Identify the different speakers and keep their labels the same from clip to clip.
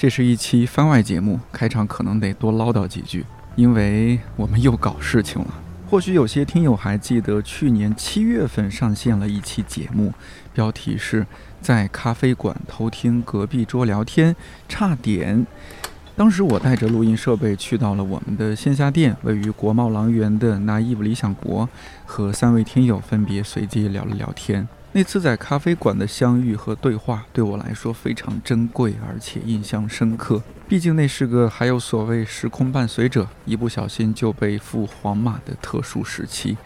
Speaker 1: 这是一期番外节目，开场可能得多唠叨几句，因为我们又搞事情了。或许有些听友还记得，去年七月份上线了一期节目，标题是在咖啡馆偷听隔壁桌聊天，差点。当时我带着录音设备去到了我们的线下店，位于国贸狼园的 Naive 理想国，和三位听友分别随机聊了聊天。那次在咖啡馆的相遇和对话，对我来说非常珍贵，而且印象深刻。毕竟那是个还有所谓时空伴随者，一不小心就被赴皇马的特殊时期。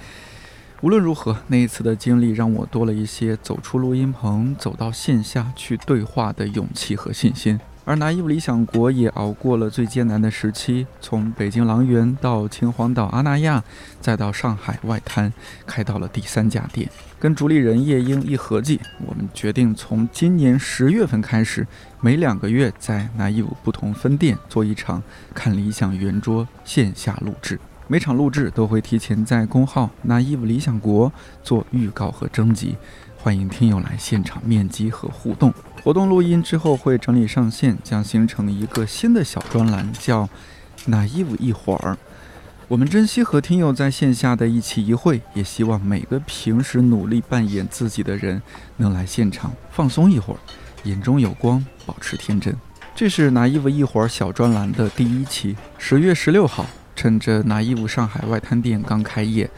Speaker 1: 无论如何，那一次的经历让我多了一些走出录音棚、走到线下去对话的勇气和信心。而拿伊布理想国也熬过了最艰难的时期，从北京狼园到秦皇岛阿那亚，再到上海外滩，开到了第三家店。跟主理人叶英一合计，我们决定从今年十月份开始，每两个月在拿伊布不同分店做一场看理想圆桌线下录制。每场录制都会提前在公号拿伊布理想国做预告和征集，欢迎听友来现场面基和互动。活动录音之后会整理上线，将形成一个新的小专栏，叫“拿衣服一会儿”。我们珍惜和听友在线下的一期一会，也希望每个平时努力扮演自己的人能来现场放松一会儿，眼中有光，保持天真。这是“拿衣服一会儿”小专栏的第一期，十月十六号，趁着拿衣服上海外滩店刚开业，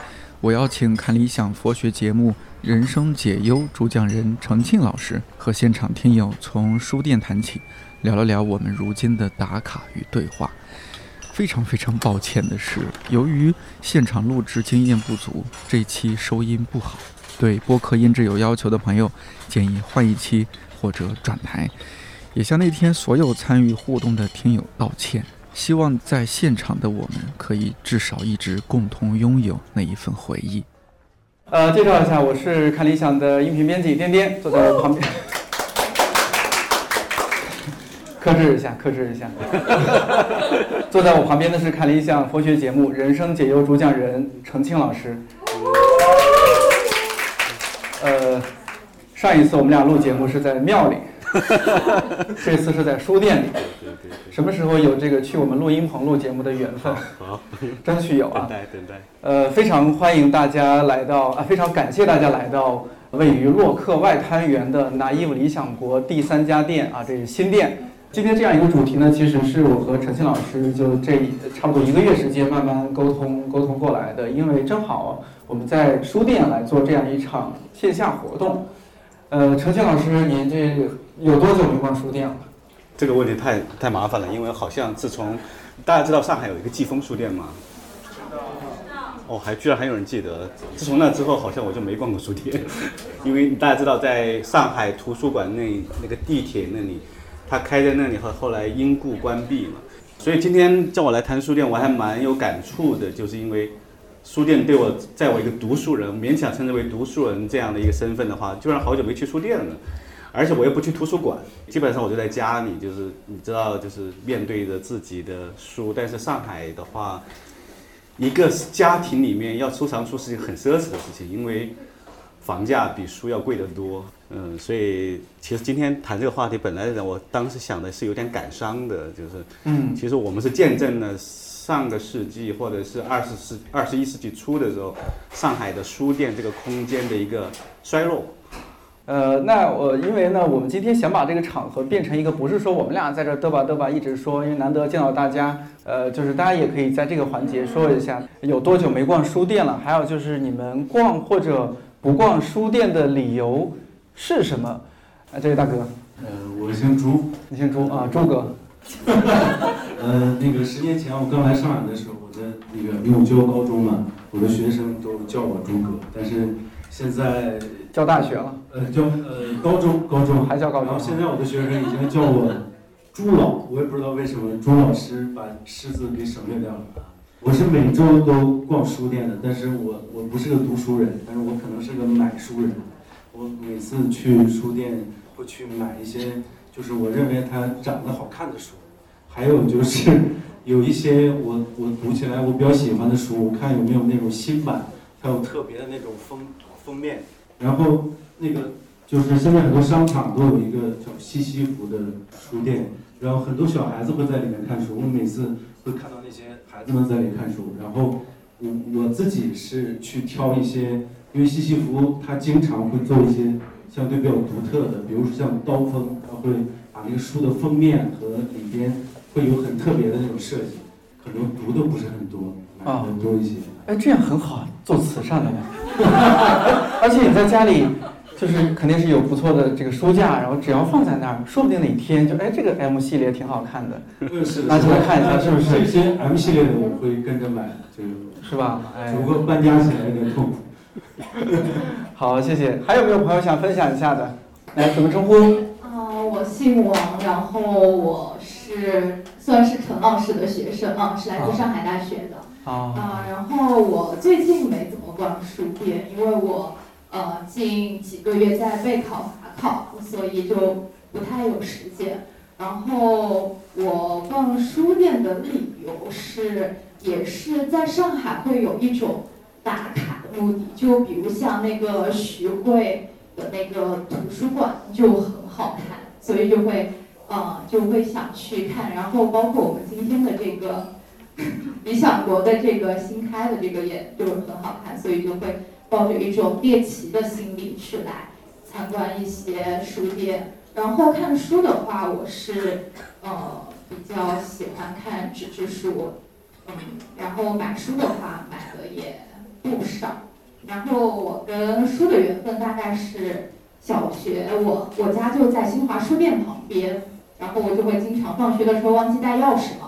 Speaker 1: 我邀请看理想佛学节目。人生解忧主讲人程庆老师和现场听友从书店谈起，聊了聊我们如今的打卡与对话。非常非常抱歉的是，由于现场录制经验不足，这期收音不好。对播客音质有要求的朋友，建议换一期或者转台。也向那天所有参与互动的听友道歉。希望在现场的我们可以至少一直共同拥有那一份回忆。呃，介绍一下，我是看理想的音频编辑颠颠，坐在我旁边。克制一下，克制一下。坐在我旁边的是看理想佛学节目《人生解忧》主讲人程庆老师。呃，上一次我们俩录节目是在庙里，这次是在书店里。对对对什么时候有这个去我们录音棚录节目的缘分？好，争取有啊。
Speaker 2: 等待，等待。
Speaker 1: 呃，非常欢迎大家来到啊，非常感谢大家来到位于洛克外滩园的拿伊夫理想国第三家店啊，这是新店。今天这样一个主题呢，其实是我和陈庆老师就这差不多一个月时间慢慢沟通沟通过来的，因为正好我们在书店来做这样一场线下活动。呃，陈庆老师，您这有多久没逛书店了？
Speaker 2: 这个问题太太麻烦了，因为好像自从大家知道上海有一个季风书店吗？哦，还居然还有人记得。自从那之后，好像我就没逛过书店，因为大家知道，在上海图书馆那那个地铁那里，它开在那里后后来因故关闭嘛。所以今天叫我来谈书店，我还蛮有感触的，就是因为书店对我，在我一个读书人，勉强称之为读书人这样的一个身份的话，居然好久没去书店了。而且我又不去图书馆，基本上我就在家里，就是你知道，就是面对着自己的书。但是上海的话，一个家庭里面要收藏书是一个很奢侈的事情，因为房价比书要贵得多。嗯，所以其实今天谈这个话题，本来我当时想的是有点感伤的，就是，嗯，其实我们是见证了上个世纪或者是二十世二十一世纪初的时候，上海的书店这个空间的一个衰落。
Speaker 1: 呃，那我因为呢，我们今天想把这个场合变成一个，不是说我们俩在这嘚吧嘚吧一直说，因为难得见到大家，呃，就是大家也可以在这个环节说一下有多久没逛书店了，还有就是你们逛或者不逛书店的理由是什么？啊，这位大哥，
Speaker 3: 呃，我姓朱，
Speaker 1: 你姓朱啊，朱哥。
Speaker 3: 呃，那个十年前我刚来上海的时候，我在那个因为我教高中嘛，我的学生都叫我朱哥，但是现在。
Speaker 1: 教大学了，
Speaker 3: 呃，教呃高中高中
Speaker 1: 还教高中。
Speaker 3: 然后现在我的学生已经叫我朱老，我也不知道为什么朱老师把师字给省略掉了。我是每周都逛书店的，但是我我不是个读书人，但是我可能是个买书人。我每次去书店会去买一些，就是我认为它长得好看的书，还有就是有一些 我我读起来我比较喜欢的书，我看有没有那种新版，它有特别的那种封封面，然后那个。就是现在很多商场都有一个叫西西弗的书店，然后很多小孩子会在里面看书。我每次会看到那些孩子们在里看书，然后我我自己是去挑一些，因为西西弗他经常会做一些相对比较独特的，比如说像刀锋，他会把那个书的封面和里边会有很特别的那种设计，可能读的不是很多，买的多一些。
Speaker 4: 哎，这样很好，做慈善的嘛。而且你在家里。就是肯定是有不错的这个书架，然后只要放在那儿，说不定哪天就哎这个 M 系列挺好看的，拿起来看一下是不是？
Speaker 3: 这些 M 系列的我会跟着买，这个
Speaker 4: 是吧？哎，
Speaker 3: 不过搬家起来有点痛苦。
Speaker 4: 好，谢谢。还有没有朋友想分享一下的？来，怎么称呼？
Speaker 5: 啊，我姓王，然后我是算是陈老师的学生啊，是来自上海大学的。啊。啊，然后我最近没怎么逛书店，因为我。呃，近几个月在备考法考，所以就不太有时间。然后我逛书店的理由是，也是在上海会有一种打卡的目的，就比如像那个徐汇的那个图书馆就很好看，所以就会呃就会想去看。然后包括我们今天的这个理想国的这个新开的这个也就是很好看，所以就会。抱着一种猎奇的心理去来参观一些书店，然后看书的话，我是呃比较喜欢看纸质书，嗯，然后买书的话买的也不少，然后我跟书的缘分大概是小学，我我家就在新华书店旁边，然后我就会经常放学的时候忘记带钥匙嘛，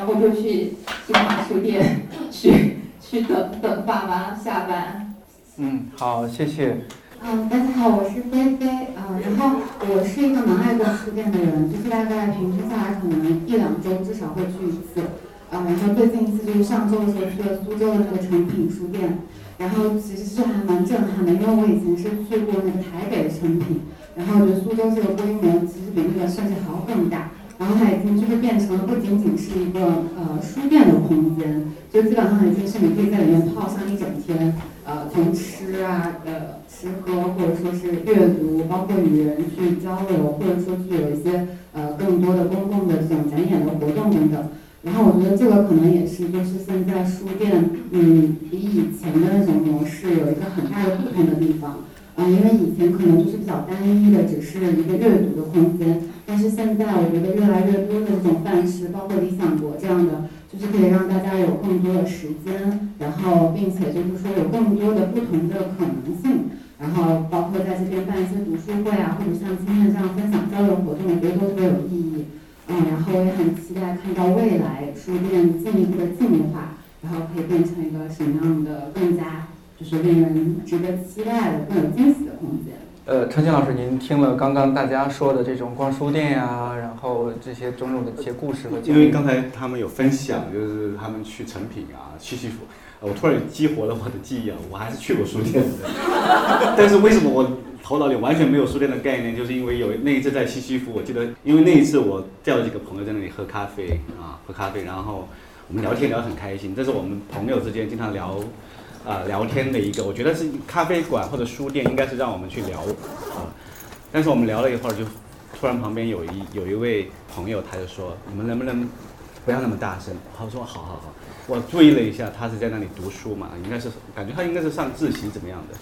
Speaker 5: 然后就去新华书店去去等等爸妈下班。
Speaker 4: 嗯，好，谢谢。
Speaker 6: 嗯，大家好，我是菲菲。嗯，然后我是一个蛮爱逛书店的人，就是大概平均下来可能一两周至少会去一次。啊，然后最近一次就是上周的时候去了苏州的那个诚品书店，然后其实是还蛮震撼的，因为我以前是去过那个台北的诚品，然后我觉得苏州这个规模其实比那个甚至还要更大。然后它已经就是变成了不仅仅是一个呃书店的空间，就基本上已经是你可以在里面泡上一整天，呃，从吃啊呃吃喝，或者说是阅读，包括与人去交流，或者说去有一些呃更多的公共的这种展演的活动等等。然后我觉得这个可能也是就是现在书店嗯比以前的那种模式有一个很大的不同的地方。嗯，因为以前可能就是比较单一的，只是一个阅读的空间，但是现在我觉得越来越多的这种范式，包括理想国这样的，就是可以让大家有更多的时间，然后并且就是说有更多的不同的可能性，然后包括在这边办一些读书会啊，或者像今天的这样分享交流活动，我觉得都特别有意义。嗯，然后我也很期待看到未来书店进一步的进化，然后可以变成一个什么样的更加。就是令人值得期待的、更有惊喜的空间。
Speaker 4: 呃，陈静老师，您听了刚刚大家说的这种逛书店呀，然后这些种种的一些故事和
Speaker 2: 因为刚才他们有分享，就是他们去成品啊、西西弗，我突然激活了我的记忆啊，我还是去过书店的。但是为什么我头脑里完全没有书店的概念？就是因为有那一次在西西弗，我记得，因为那一次我叫了几个朋友在那里喝咖啡啊，喝咖啡，然后我们聊天聊得很开心。这是我们朋友之间经常聊。啊，聊天的一个，我觉得是咖啡馆或者书店，应该是让我们去聊啊。但是我们聊了一会儿，就突然旁边有一有一位朋友，他就说：“你们能不能不要那么大声？”他说：“好好好。”我注意了一下，他是在那里读书嘛，应该是感觉他应该是上自习怎么样的。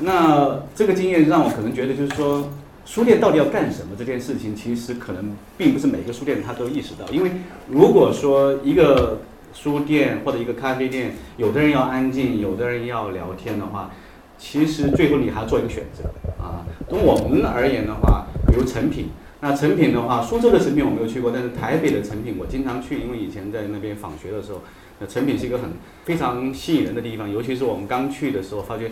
Speaker 2: 那这个经验让我可能觉得，就是说书店到底要干什么这件事情，其实可能并不是每个书店他都意识到，因为如果说一个。书店或者一个咖啡店，有的人要安静，有的人要聊天的话，其实最后你还要做一个选择啊。从我们而言的话，比如成品，那成品的话，苏州的成品我没有去过，但是台北的成品我经常去，因为以前在那边访学的时候，那成品是一个很非常吸引人的地方，尤其是我们刚去的时候，发觉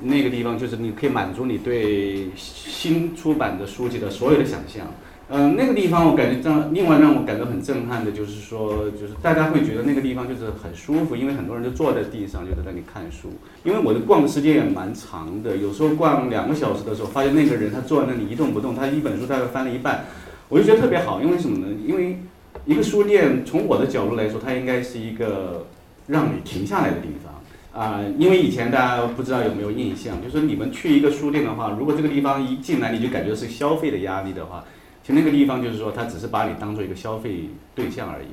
Speaker 2: 那个地方就是你可以满足你对新出版的书籍的所有的想象。嗯，那个地方我感觉让另外让我感到很震撼的就是说，就是大家会觉得那个地方就是很舒服，因为很多人都坐在地上就在那里看书。因为我的逛的时间也蛮长的，有时候逛两个小时的时候，发现那个人他坐在那里一动不动，他一本书大概翻了一半，我就觉得特别好。因为什么呢？因为一个书店从我的角度来说，它应该是一个让你停下来的地方啊。因为以前大家不知道有没有印象，就是你们去一个书店的话，如果这个地方一进来你就感觉是消费的压力的话。那个地方就是说，他只是把你当做一个消费对象而已。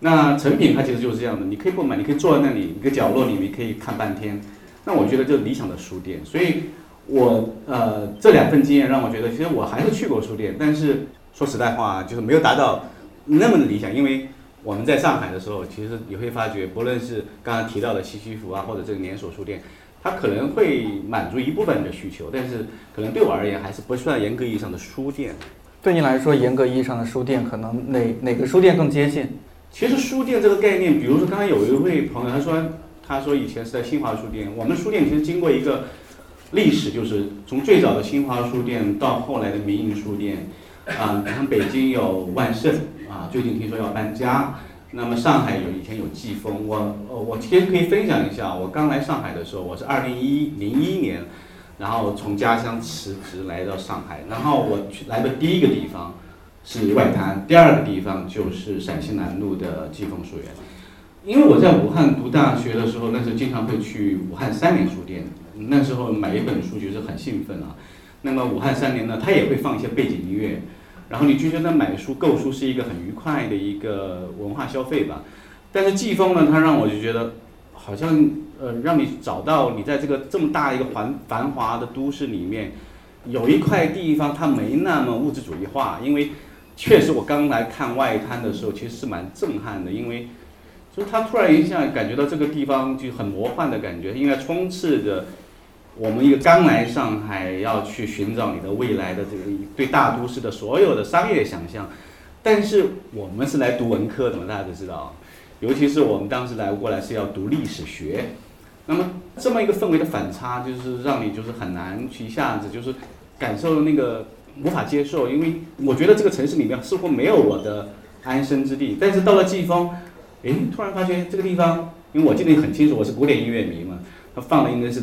Speaker 2: 那成品它其实就是这样的，你可以不买，你可以坐在那里一个角落里面可以看半天。那我觉得就是理想的书店。所以，我呃这两份经验让我觉得，其实我还是去过书店，但是说实在话，就是没有达到那么的理想。因为我们在上海的时候，其实你会发觉，不论是刚刚提到的西西弗啊，或者这个连锁书店，它可能会满足一部分人的需求，但是可能对我而言还是不算严格意义上的书店。
Speaker 1: 对您来说，严格意义上的书店，可能哪哪个书店更接近？
Speaker 2: 其实书店这个概念，比如说刚才有一位朋友，他说他说以前是在新华书店，我们书店其实经过一个历史，就是从最早的新华书店到后来的民营书店，啊，像北京有万盛，啊，最近听说要搬家，那么上海有以前有季风，我我其实可以分享一下，我刚来上海的时候，我是二零一零一年。然后从家乡辞职来到上海，然后我去来的第一个地方是外滩，第二个地方就是陕西南路的季风书园。因为我在武汉读大学的时候，那时候经常会去武汉三联书店，那时候买一本书就是很兴奋啊。那么武汉三联呢，它也会放一些背景音乐，然后你就觉得买书购书是一个很愉快的一个文化消费吧。但是季风呢，它让我就觉得好像。呃，让你找到你在这个这么大一个繁繁华的都市里面，有一块地方它没那么物质主义化，因为确实我刚来看外滩的时候，其实是蛮震撼的，因为就是它突然一下感觉到这个地方就很魔幻的感觉，应该充斥着我们一个刚来上海要去寻找你的未来的这个对大都市的所有的商业想象，但是我们是来读文科的嘛，大家都知道，尤其是我们当时来过来是要读历史学。那么这么一个氛围的反差，就是让你就是很难去一下子就是感受那个无法接受，因为我觉得这个城市里面似乎没有我的安身之地。但是到了季风，诶，突然发现这个地方，因为我记得很清楚，我是古典音乐迷嘛，他放的应该是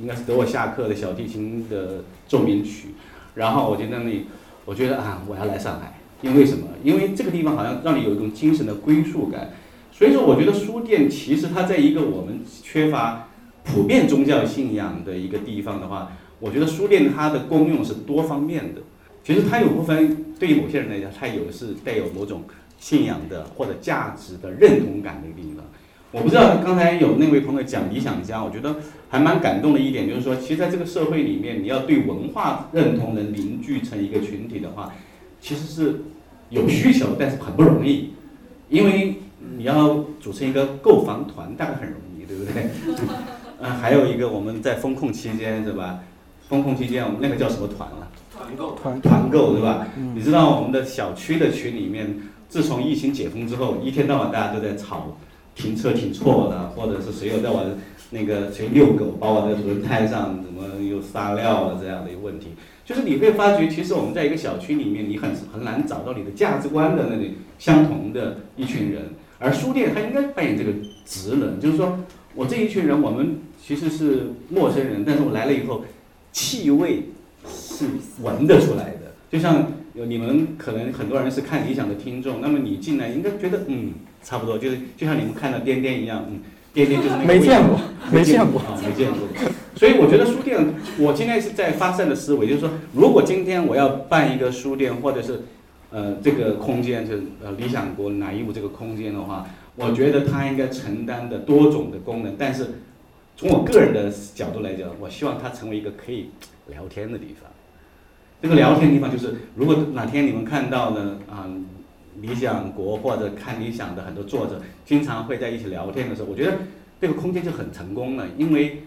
Speaker 2: 应该是德沃夏克的小提琴的奏鸣曲，然后我就在那里，我觉得啊，我要来上海，因为什么？因为这个地方好像让你有一种精神的归宿感。所以说，我觉得书店其实它在一个我们缺乏普遍宗教信仰的一个地方的话，我觉得书店它的功用是多方面的。其实它有部分对于某些人来讲，它有是带有某种信仰的或者价值的认同感的一个地方。我不知道刚才有那位朋友讲理想家，我觉得还蛮感动的一点，就是说，其实在这个社会里面，你要对文化认同能凝聚成一个群体的话，其实是有需求，但是很不容易，因为。你要组成一个购房团，大概很容易，对不对？嗯，还有一个我们在风控期间，是吧？风控期间我们那个叫什么团了？
Speaker 3: 团购。
Speaker 2: 团团购，对吧？你知道我们的小区的群里面，自从疫情解封之后，一天到晚大家都在吵停车停错了，或者是谁又在我那个谁遛狗，把我的轮胎上怎么又撒尿了这样的一个问题。就是你会发觉，其实我们在一个小区里面，你很很难找到你的价值观的那里相同的一群人。而书店它应该扮演这个职能，就是说我这一群人，我们其实是陌生人，但是我来了以后，气味是闻得出来的。就像你们可能很多人是看理想的听众，那么你进来应该觉得嗯，差不多，就是就像你们看到颠颠一样，嗯，颠颠就是那个。
Speaker 1: 没见过，没见过
Speaker 2: 啊，没见过。所以我觉得书店，我今天是在发散的思维，就是说，如果今天我要办一个书店，或者是。呃，这个空间就是呃理想国哪一屋这个空间的话，我觉得它应该承担的多种的功能。但是从我个人的角度来讲，我希望它成为一个可以聊天的地方。这个聊天地方就是，如果哪天你们看到呢，啊，理想国或者看理想的很多作者经常会在一起聊天的时候，我觉得这个空间就很成功了，因为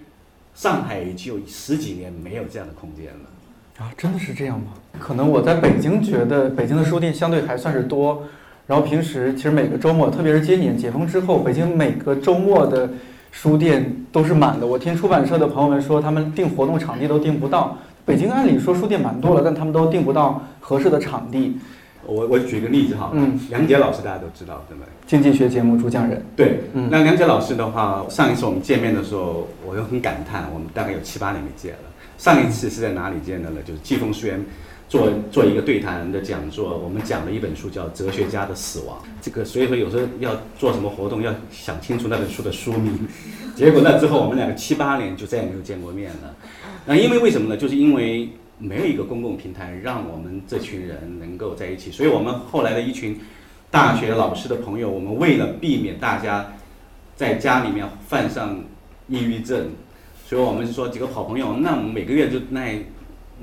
Speaker 2: 上海已经有十几年没有这样的空间了。
Speaker 1: 啊，真的是这样吗？可能我在北京觉得北京的书店相对还算是多，然后平时其实每个周末，特别是今年解封之后，北京每个周末的书店都是满的。我听出版社的朋友们说，他们订活动场地都订不到。北京按理说书店蛮多了，但他们都订不到合适的场地。
Speaker 2: 我我举个例子哈，嗯，梁杰老师大家都知道对不对？
Speaker 4: 经济学节目主讲人。
Speaker 2: 对，嗯那梁杰老师的话，上一次我们见面的时候，我又很感叹，我们大概有七八年没见了。上一次是在哪里见的呢？就是季风书院做做一个对谈的讲座，我们讲了一本书叫《哲学家的死亡》。这个所以说有时候要做什么活动，要想清楚那本书的书名。结果那之后我们两个七八年就再也没有见过面了。那因为为什么呢？就是因为。没有一个公共平台让我们这群人能够在一起，所以我们后来的一群大学老师的朋友，我们为了避免大家在家里面犯上抑郁症，所以我们说几个好朋友，那我们每个月就那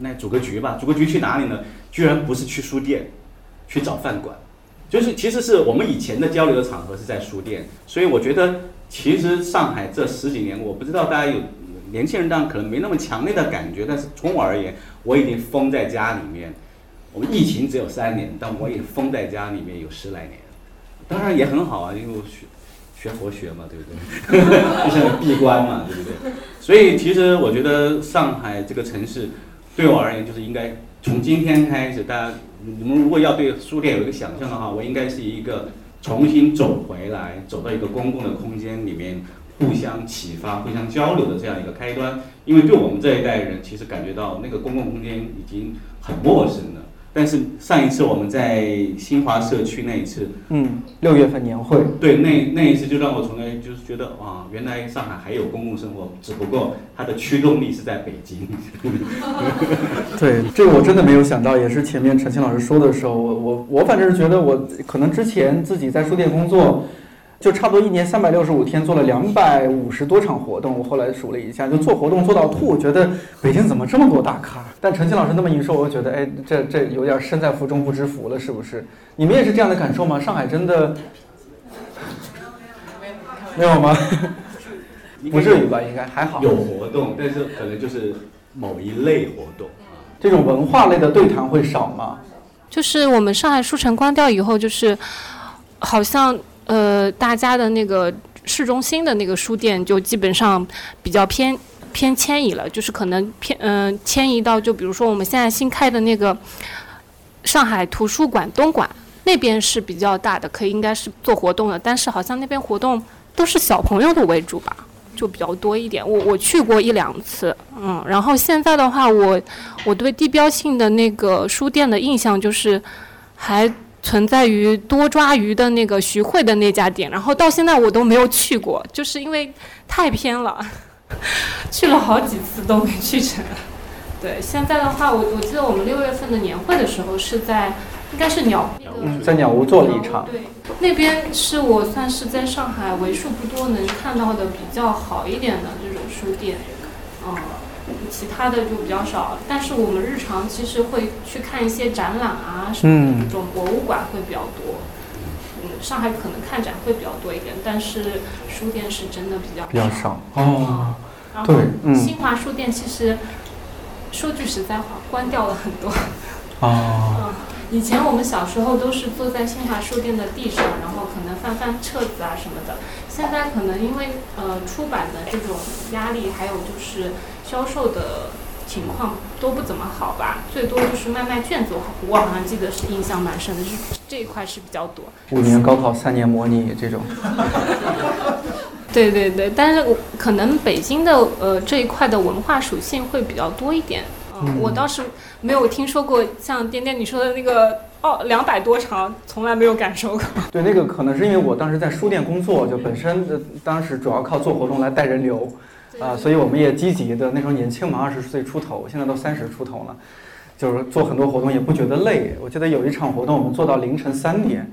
Speaker 2: 那组个局吧，组个局去哪里呢？居然不是去书店，去找饭馆，就是其实是我们以前的交流的场合是在书店，所以我觉得其实上海这十几年，我不知道大家有。年轻人当然可能没那么强烈的感觉，但是从我而言，我已经封在家里面。我们疫情只有三年，但我也封在家里面有十来年。当然也很好啊，因为学佛学嘛，对不对？就像闭关嘛，对不对？所以其实我觉得上海这个城市，对我而言就是应该从今天开始，大家你们如果要对书店有一个想象的话，我应该是一个重新走回来，走到一个公共的空间里面。互相启发、互相交流的这样一个开端，因为对我们这一代人，其实感觉到那个公共空间已经很陌生了。但是上一次我们在新华社区那一次，
Speaker 4: 嗯，六月份年会，
Speaker 2: 对，那那一次就让我从来就是觉得，哇，原来上海还有公共生活，只不过它的驱动力是在北京。
Speaker 4: 对，这个我真的没有想到，也是前面陈清老师说的时候，我我我反正是觉得，我可能之前自己在书店工作。就差不多一年三百六十五天做了两百五十多场活动，我后来数了一下，就做活动做到吐。我觉得北京怎么这么多大咖？但陈庆老师那么一说，我觉得哎，这这有点身在福中不知福了，是不是？你们也是这样的感受吗？上海真的 没有吗？不至于吧？应该还好。
Speaker 2: 有活动，但是可能就是某一类活动
Speaker 4: 这种文化类的对谈会少吗？
Speaker 7: 就是我们上海书城关掉以后，就是好像。呃，大家的那个市中心的那个书店就基本上比较偏偏迁移了，就是可能偏嗯迁移到就比如说我们现在新开的那个上海图书馆东馆那边是比较大的，可以应该是做活动的，但是好像那边活动都是小朋友的为主吧，就比较多一点。我我去过一两次，嗯，然后现在的话，我我对地标性的那个书店的印象就是还。存在于多抓鱼的那个徐汇的那家店，然后到现在我都没有去过，就是因为太偏了，去了好几次都没去成。对，现在的话，我我记得我们六月份的年会的时候是在，应该是鸟
Speaker 4: 嗯，在鸟屋做了一场。
Speaker 7: 对，那边是我算是在上海为数不多能看到的比较好一点的这种书店，嗯。其他的就比较少，但是我们日常其实会去看一些展览啊，什么的这种博物馆会比较多。嗯，上海可能看展会比较多一点，但是书店是真的比较
Speaker 4: 比较少哦。对，
Speaker 7: 嗯，新华书店其实说句实在话，关掉了很多。
Speaker 4: 哦。
Speaker 7: 嗯，以前我们小时候都是坐在新华书店的地上，然后可能翻翻册子啊什么的。现在可能因为呃出版的这种压力，还有就是。销售的情况都不怎么好吧，最多就是卖卖卷子。我好像记得是印象蛮深的，就是这一块是比较多。
Speaker 4: 五年高考，三年模拟这种。
Speaker 7: 对对对，但是我可能北京的呃这一块的文化属性会比较多一点。嗯，我倒是没有听说过像颠颠你说的那个哦两百多场，从来没有感受过。
Speaker 4: 对，那个可能是因为我当时在书店工作，就本身的当时主要靠做活动来带人流。啊，所以我们也积极的，那时候年轻嘛，二十岁出头，现在都三十出头了，就是做很多活动也不觉得累。我记得有一场活动，我们做到凌晨三点，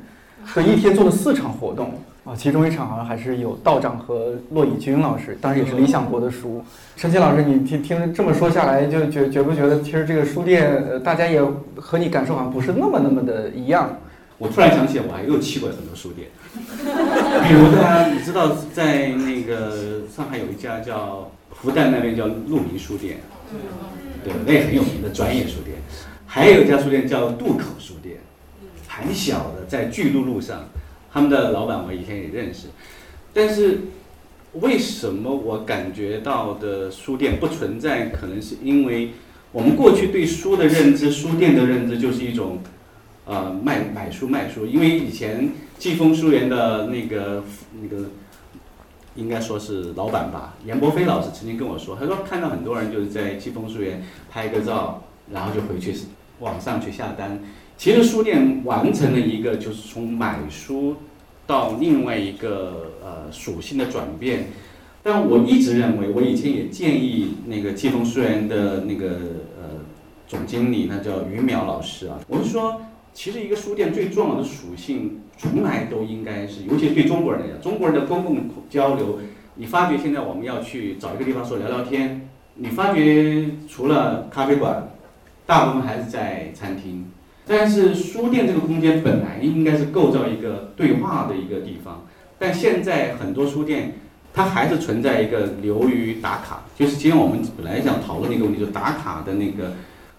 Speaker 4: 所以一天做了四场活动啊，其中一场好像还是有道长和骆以军老师，当然也是理想国的书。陈奇老师，你听听这么说下来，就觉觉不觉得其实这个书店呃，大家也和你感受好像不是那么那么的一样？
Speaker 2: 我突然想起来，我还又去过很多书店。比如呢，你知道在那个上海有一家叫复旦那边叫鹿鸣书店，对，那也很有名的专业书店。还有一家书店叫渡口书店，很小的，在巨鹿路上。他们的老板我以前也认识。但是为什么我感觉到的书店不存在？可能是因为我们过去对书的认知，书店的认知就是一种。呃卖买书卖书，因为以前季风书园的那个那个应该说是老板吧，严伯飞老师曾经跟我说，他说看到很多人就是在季风书园拍个照，然后就回去网上去下单。其实书店完成了一个就是从买书到另外一个呃属性的转变。但我一直认为，我以前也建议那个季风书园的那个呃总经理，那叫于淼老师啊，我是说，其实一个书店最重要的属性，从来都应该是，尤其对中国人来讲，中国人的公共交流，你发觉现在我们要去找一个地方说聊聊天，你发觉除了咖啡馆，大部分还是在餐厅，但是书店这个空间本来应该是构造一个对话的一个地方，但现在很多书店。它还是存在一个流于打卡，就是今天我们本来想讨论的一个问题，就打卡的那个，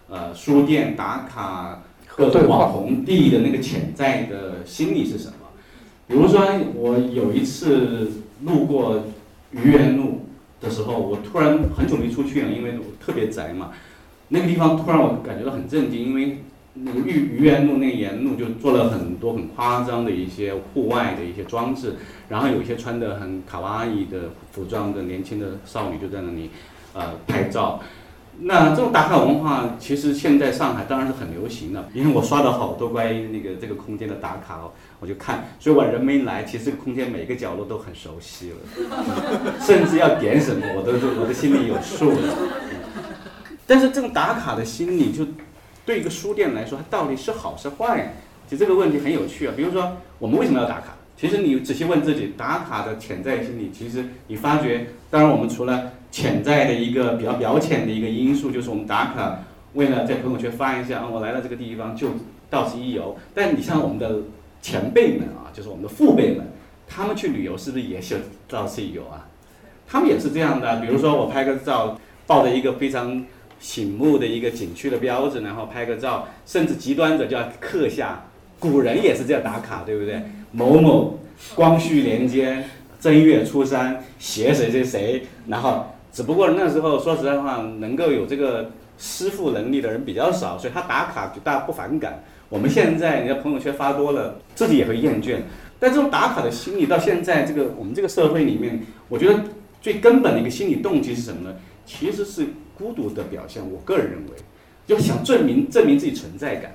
Speaker 2: 呃，书店打卡各种网红地的那个潜在的心理是什么？比如说，我有一次路过愚园路的时候，我突然很久没出去了，因为我特别宅嘛，那个地方突然我感觉到很震惊，因为。那个愚愚园路那沿路就做了很多很夸张的一些户外的一些装置，然后有一些穿的很卡哇伊的服装的年轻的少女就在那里，呃拍照。那这种打卡文化其实现在上海当然是很流行的，因为我刷到好多关于那个这个空间的打卡哦，我就看，所以我人没来，其实这个空间每个角落都很熟悉了，甚至要点什么我都我的心里有数了。但是这种打卡的心理就。对一个书店来说，它到底是好是坏？其实这个问题很有趣啊。比如说，我们为什么要打卡？其实你仔细问自己，打卡的潜在心理，其实你发觉，当然我们除了潜在的一个比较表浅的一个因素，就是我们打卡为了在朋友圈发一下啊，我来了这个地方就到此一游。但你像我们的前辈们啊，就是我们的父辈们，他们去旅游是不是也是到此一游啊？他们也是这样的。比如说我拍个照，抱着一个非常。醒目的一个景区的标志，然后拍个照，甚至极端的就要刻下，古人也是这样打卡，对不对？某某光绪年间正月初三写谁谁谁，然后只不过那时候说实在话，能够有这个师傅能力的人比较少，所以他打卡就大家不反感。我们现在你的朋友圈发多了，自己也会厌倦。但这种打卡的心理到现在这个我们这个社会里面，我觉得最根本的一个心理动机是什么呢？其实是。孤独的表现，我个人认为，就想证明证明自己存在感。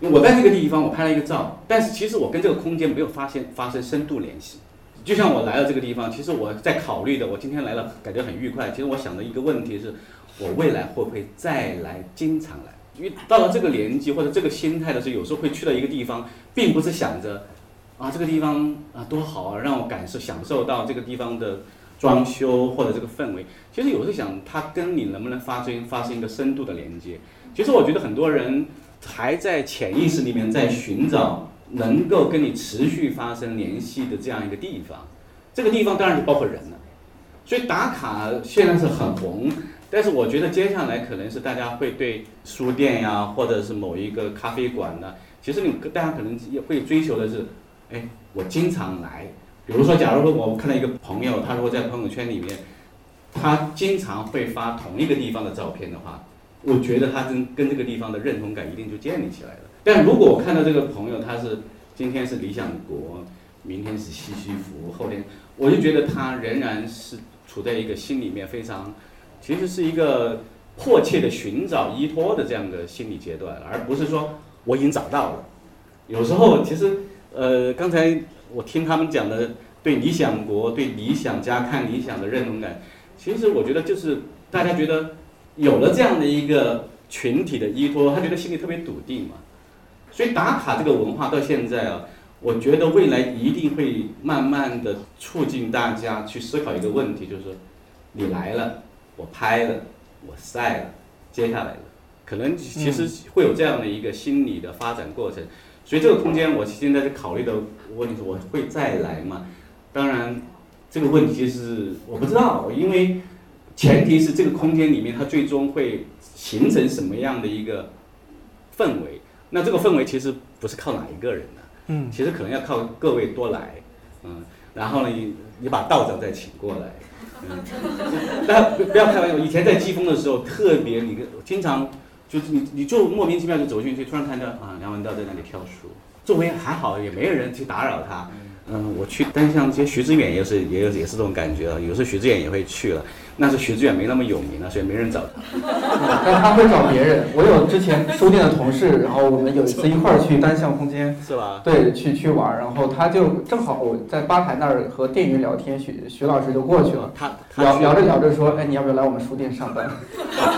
Speaker 2: 我在这个地方，我拍了一个照，但是其实我跟这个空间没有发现发生深度联系。就像我来了这个地方，其实我在考虑的，我今天来了感觉很愉快。其实我想的一个问题是，我未来会不会再来，经常来？因为到了这个年纪或者这个心态的时候，有时候会去到一个地方，并不是想着啊这个地方啊多好啊，让我感受享受到这个地方的。装修或者这个氛围，其实有时候想，它跟你能不能发生发生一个深度的连接？其实我觉得很多人还在潜意识里面在寻找能够跟你持续发生联系的这样一个地方。这个地方当然就包括人了。所以打卡现在是很红，但是我觉得接下来可能是大家会对书店呀，或者是某一个咖啡馆呢，其实你大家可能也会追求的是，哎，我经常来。比如说，假如说我看到一个朋友，他如果在朋友圈里面，他经常会发同一个地方的照片的话，我觉得他跟跟这个地方的认同感一定就建立起来了。但如果我看到这个朋友，他是今天是理想国，明天是西西弗，后天，我就觉得他仍然是处在一个心里面非常，其实是一个迫切的寻找依托的这样的心理阶段，而不是说我已经找到了。有时候其实，呃，刚才。我听他们讲的对理想国、对理想家看理想的认同感，其实我觉得就是大家觉得有了这样的一个群体的依托，他觉得心里特别笃定嘛。所以打卡这个文化到现在啊，我觉得未来一定会慢慢的促进大家去思考一个问题，就是你来了，我拍了，我晒了，接下来，可能其实会有这样的一个心理的发展过程。所以这个空间，我现在在考虑的问题是，我会再来吗？当然，这个问题是我不知道，因为前提是这个空间里面它最终会形成什么样的一个氛围。那这个氛围其实不是靠哪一个人的，嗯，其实可能要靠各位多来，嗯，然后呢，你你把道长再请过来，嗯，大家不要开玩笑。以前在季风的时候，特别你经常就是你你就莫名其妙就走进去，突然看到啊梁文道在那里跳书，周围还好，也没有人去打扰他。嗯，我去单向街，徐志远也是也有也是这种感觉啊，有时候徐志远也会去了。那是徐志远没那么有名了，所以没人找他。
Speaker 4: 但他会找别人。我有之前书店的同事，然后我们有一次一块儿去单向空间，
Speaker 2: 是吧？
Speaker 4: 对，去去玩，然后他就正好我在吧台那儿和店员聊天，徐徐老师就过去了。
Speaker 2: 他
Speaker 4: 聊聊着聊着说：“哎，你要不要来我们书店上班？”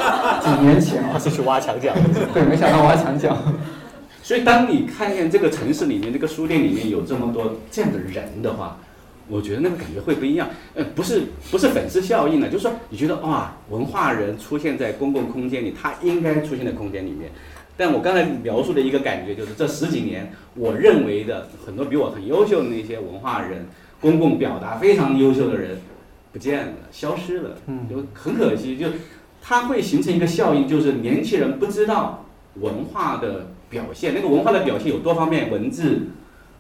Speaker 4: 几年前
Speaker 2: 他是去挖墙脚。
Speaker 4: 对，没想到挖墙脚。
Speaker 2: 所以当你看见这个城市里面这个书店里面有这么多这样的人的话。我觉得那个感觉会不一样，呃，不是不是粉丝效应呢，就是说你觉得哇，文化人出现在公共空间里，他应该出现在空间里面。但我刚才描述的一个感觉就是，这十几年我认为的很多比我很优秀的那些文化人，公共表达非常优秀的人，不见了，消失了，就很可惜。就它会形成一个效应，就是年轻人不知道文化的表现，那个文化的表现有多方面，文字、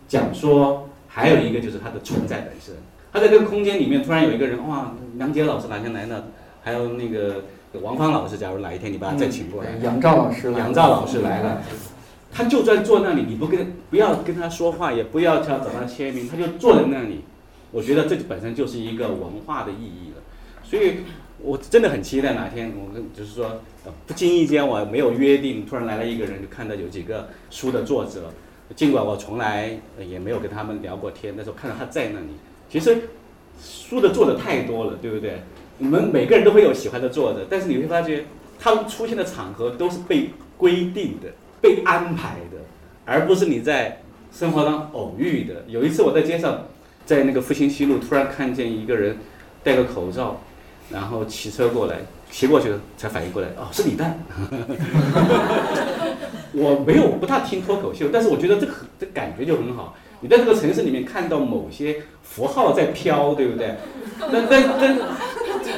Speaker 2: 讲说。还有一个就是它的存在本身，它在这个空间里面突然有一个人，哇，梁杰老师哪天来呢？还有那个王芳老师，假如哪一天你把他再请过来，
Speaker 4: 杨照老师，
Speaker 2: 杨照老师来了，他就在坐那里，你不跟不要跟他说话，也不要他找他签名，他就坐在那里。我觉得这本身就是一个文化的意义了，所以我真的很期待哪天我跟就是说不经意间我没有约定，突然来了一个人，就看到有几个书的作者。尽管我从来也没有跟他们聊过天，那时候看到他在那里，其实书的作者太多了，对不对？你们每个人都会有喜欢的作者，但是你会发觉他们出现的场合都是被规定的、被安排的，而不是你在生活当中偶遇的。有一次我在街上，在那个复兴西路，突然看见一个人戴个口罩，然后骑车过来，骑过去才反应过来，哦，是李诞。我没有不大听脱口秀，但是我觉得这个这感觉就很好。你在这个城市里面看到某些符号在飘，对不对？那那那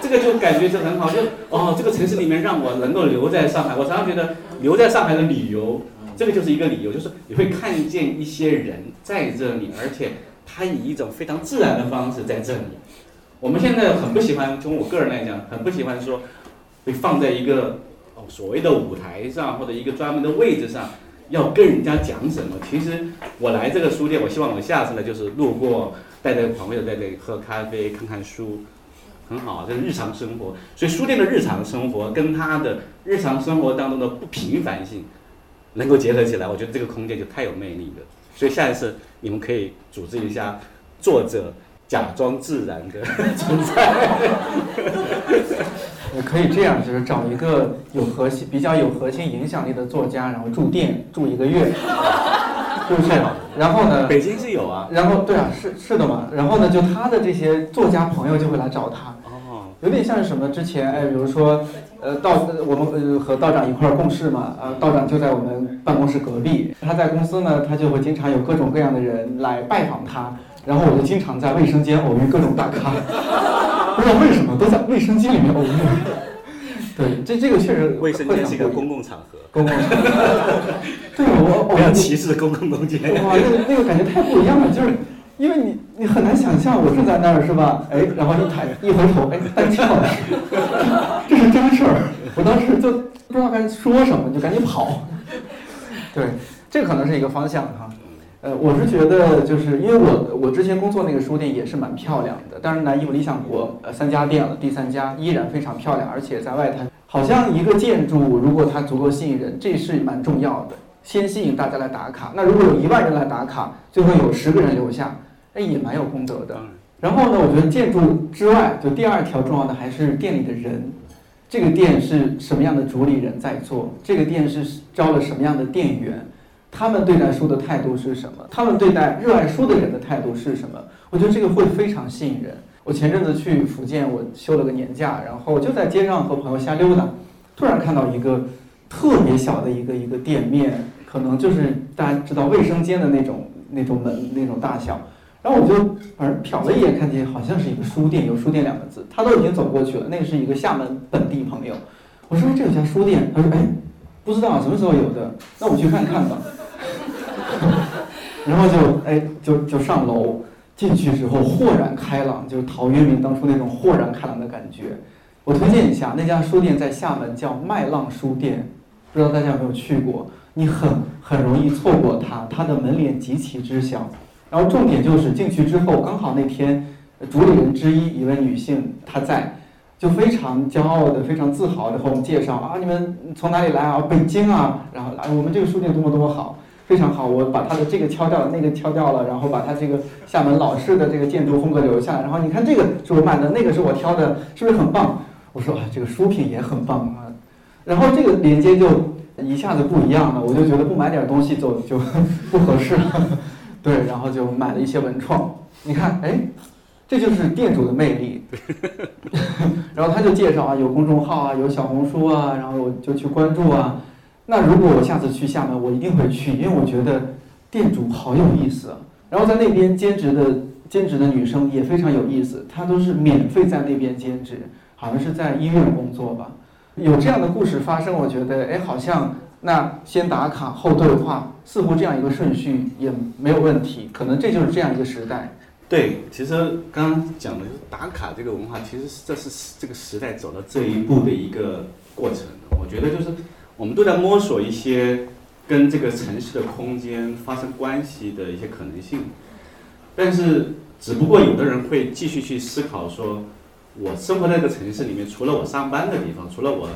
Speaker 2: 这个就感觉就很好，就哦，这个城市里面让我能够留在上海。我常常觉得留在上海的理由，这个就是一个理由，就是你会看见一些人在这里，而且他以一种非常自然的方式在这里。我们现在很不喜欢，从我个人来讲，很不喜欢说被放在一个。所谓的舞台上或者一个专门的位置上，要跟人家讲什么？其实我来这个书店，我希望我下次呢就是路过，带着朋友在这里喝咖啡、看看书，很好，这是日常生活。所以书店的日常生活跟他的日常生活当中的不平凡性能够结合起来，我觉得这个空间就太有魅力了。所以下一次你们可以组织一下作者假装自然的存在。
Speaker 4: 也可以这样，就是找一个有核心、比较有核心影响力的作家，然后住店住一个月，就是不是？然后呢？
Speaker 2: 北京是有啊。
Speaker 4: 然后对啊，是是的嘛。然后呢，就他的这些作家朋友就会来找他。哦。有点像是什么？之前哎，比如说，呃，道我们呃和道长一块儿共事嘛，呃，道长就在我们办公室隔壁。他在公司呢，他就会经常有各种各样的人来拜访他。然后我就经常在卫生间偶遇各种大咖，不知道为什么都在卫生间里面呕吐。对，这这个确实。
Speaker 2: 卫生间是一个公共场合。
Speaker 4: 公共场合。对，我
Speaker 2: 不要歧视公共空间。
Speaker 4: 哇，那个那个感觉太不一样了，就是因为你你很难想象我正在那儿是吧？哎，然后一抬一回头，哎，单翘的，这是真事儿。我当时就不知道该说什么，就赶紧跑。对，这可能是一个方向哈。呃，我是觉得，就是因为我我之前工作那个书店也是蛮漂亮的，当然南艺理想国呃三家店了，第三家依然非常漂亮，而且在外滩，好像一个建筑如果它足够吸引人，这是蛮重要的，先吸引大家来打卡。那如果有一万人来打卡，最后有十个人留下，那也蛮有功德的。然后呢，我觉得建筑之外，就第二条重要的还是店里的人，这个店是什么样的主理人在做，这个店是招了什么样的店员。他们对待书的态度是什么？他们对待热爱书的人的态度是什么？我觉得这个会非常吸引人。我前阵子去福建，我休了个年假，然后就在街上和朋友瞎溜达，突然看到一个特别小的一个一个店面，可能就是大家知道卫生间的那种那种门那种大小。然后我就反正瞟了一眼，看见好像是一个书店，有书店两个字。他都已经走过去了，那个是一个厦门本地朋友。我说这有家书店，他说哎，不知道什么时候有的，那我去看看吧。然后就哎，就就上楼进去之后豁然开朗，就是陶渊明当初那种豁然开朗的感觉。我推荐一下那家书店，在厦门叫麦浪书店，不知道大家有没有去过？你很很容易错过它，它的门脸极其之小。然后重点就是进去之后，刚好那天主理人之一一位女性她在，就非常骄傲的、非常自豪的和我们介绍啊，你们从哪里来啊？北京啊，然后啊，我们这个书店多么多么好。非常好，我把他的这个敲掉了，那个敲掉了，然后把他这个厦门老式的这个建筑风格留下来。然后你看这个是我买的，那个是我挑的，是不是很棒？我说啊，这个书品也很棒啊。然后这个连接就一下子不一样了，我就觉得不买点东西走就不合适了。对，然后就买了一些文创。你看，哎，这就是店主的魅力。然后他就介绍啊，有公众号啊，有小红书啊，然后我就去关注啊。那如果我下次去厦门，我一定会去，因为我觉得店主好有意思。然后在那边兼职的兼职的女生也非常有意思，她都是免费在那边兼职，好像是在医院工作吧。有这样的故事发生，我觉得哎，好像那先打卡后对话，似乎这样一个顺序也没有问题。可能这就是这样一个时代。
Speaker 2: 对，其实刚刚讲的就是打卡这个文化，其实这是这个时代走到这一步的一个过程。我觉得就是。我们都在摸索一些跟这个城市的空间发生关系的一些可能性，但是只不过有的人会继续去思考说，我生活在这个城市里面，除了我上班的地方，除了我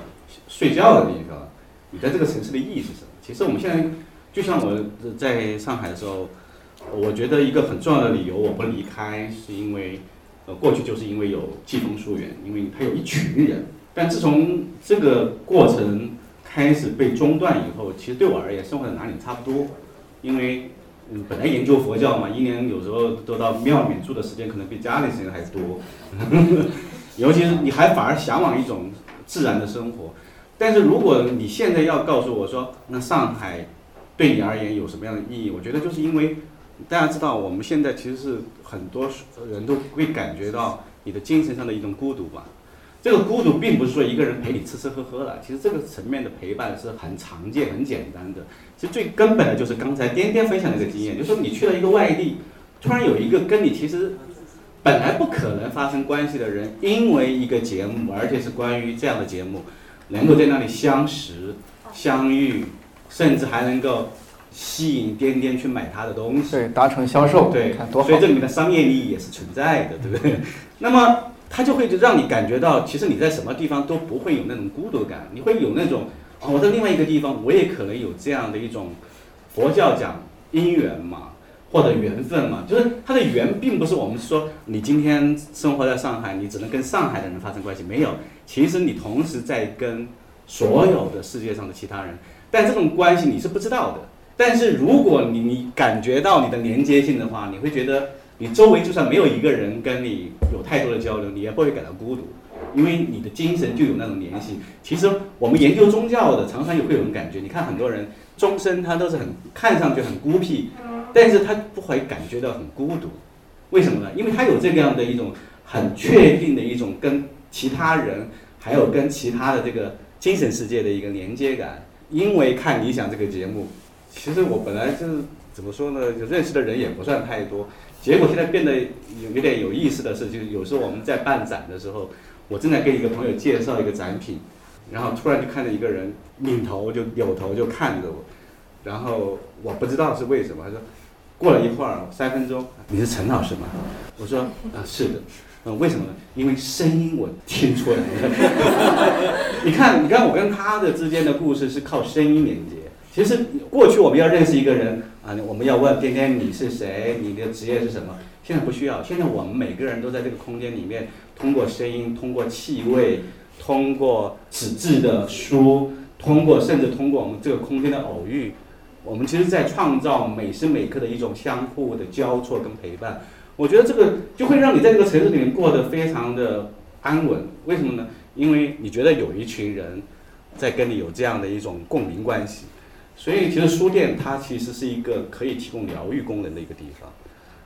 Speaker 2: 睡觉的地方，你在这个城市的意义是什么？其实我们现在就像我在上海的时候，我觉得一个很重要的理由我不离开，是因为呃过去就是因为有季风书园，因为它有一群人，但自从这个过程。开始被中断以后，其实对我而言，生活在哪里差不多，因为嗯，本来研究佛教嘛，一年有时候都到庙里面住的时间可能比家里时间还多，尤其是你还反而向往一种自然的生活。但是如果你现在要告诉我说，那上海对你而言有什么样的意义？我觉得就是因为大家知道，我们现在其实是很多人都会感觉到你的精神上的一种孤独吧。这个孤独并不是说一个人陪你吃吃喝喝的，其实这个层面的陪伴是很常见、很简单的。其实最根本的就是刚才颠颠分享的一个经验，就是说你去了一个外地，突然有一个跟你其实本来不可能发生关系的人，因为一个节目，而且是关于这样的节目，能够在那里相识、相遇，甚至还能够吸引颠颠去买他的东西，
Speaker 4: 对，达成销售，
Speaker 2: 对，所以这里面的商业利益也是存在的，对不对？那么。他就会就让你感觉到，其实你在什么地方都不会有那种孤独感，你会有那种，哦，我在另外一个地方，我也可能有这样的一种，佛教讲因缘嘛，或者缘分嘛，就是它的缘并不是我们说你今天生活在上海，你只能跟上海的人发生关系，没有，其实你同时在跟所有的世界上的其他人，但这种关系你是不知道的，但是如果你你感觉到你的连接性的话，你会觉得。你周围就算没有一个人跟你有太多的交流，你也不会感到孤独，因为你的精神就有那种联系。其实我们研究宗教的，常常也会有人感觉，你看很多人终身他都是很看上去很孤僻，但是他不会感觉到很孤独，为什么呢？因为他有这样的一种很确定的一种跟其他人，还有跟其他的这个精神世界的一个连接感。因为看理想这个节目，其实我本来就是怎么说呢，就认识的人也不算太多。结果现在变得有有点有意思的是，就是有时候我们在办展的时候，我正在跟一个朋友介绍一个展品，然后突然就看到一个人拧头就扭头就看着我，然后我不知道是为什么，他说过了一会儿三分钟，你是陈老师吗？我说啊是的，嗯为什么呢？因为声音我听出来了。你看你看我跟他的之间的故事是靠声音连接。其实过去我们要认识一个人啊，我们要问天天你是谁，你的职业是什么？现在不需要，现在我们每个人都在这个空间里面，通过声音，通过气味，通过纸质的书，通过甚至通过我们这个空间的偶遇，我们其实在创造每时每刻的一种相互的交错跟陪伴。我觉得这个就会让你在这个城市里面过得非常的安稳。为什么呢？因为你觉得有一群人在跟你有这样的一种共鸣关系。所以，其实书店它其实是一个可以提供疗愈功能的一个地方，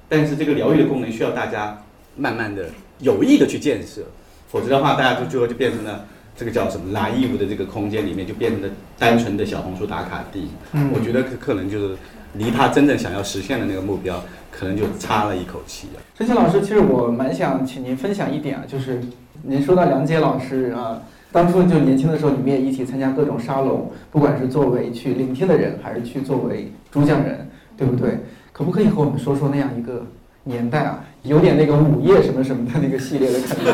Speaker 2: 但是这个疗愈的功能需要大家慢慢的有意的去建设，否则的话，大家就最后就变成了这个叫什么蓝义务的这个空间里面就变成了单纯的小红书打卡地。嗯，我觉得可可能就是离他真正想要实现的那个目标，可能就差了一口气
Speaker 4: 陈曦老师，其实我蛮想请您分享一点啊，就是您说到梁杰老师啊。当初就年轻的时候，你们也一起参加各种沙龙，不管是作为去聆听的人，还是去作为主讲人，对不对？可不可以和我们说说那样一个年代啊？有点那个午夜什么什么的那个系列的感觉。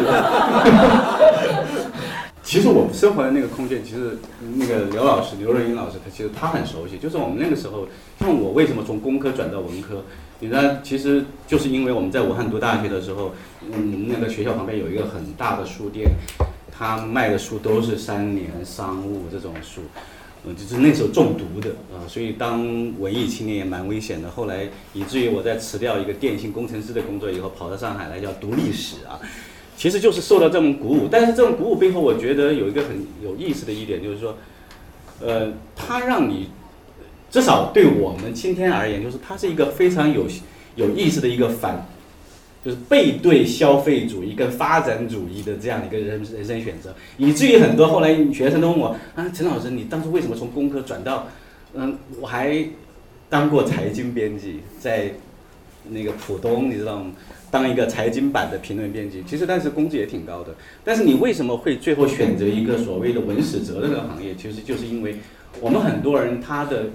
Speaker 2: 其实我们生活的那个空间，其实那个刘老师、刘若英老师，他其实他很熟悉。就是我们那个时候，像我为什么从工科转到文科？你知道，其实就是因为我们在武汉读大学的时候，嗯，那个学校旁边有一个很大的书店，他卖的书都是三联、商务这种书，嗯，就是那时候中毒的啊。所以当文艺青年也蛮危险的。后来以至于我在辞掉一个电信工程师的工作以后，跑到上海来叫读历史啊。其实就是受到这种鼓舞，但是这种鼓舞背后，我觉得有一个很有意思的一点，就是说，呃，它让你至少对我们今天而言，就是它是一个非常有有意思的一个反，就是背对消费主义跟发展主义的这样一个人人生选择，以至于很多后来学生都问我啊，陈老师，你当初为什么从工科转到，嗯，我还当过财经编辑，在那个浦东，你知道吗？当一个财经版的评论编辑，其实但是工资也挺高的。但是你为什么会最后选择一个所谓的文史哲的这个行业？其实就是因为我们很多人他的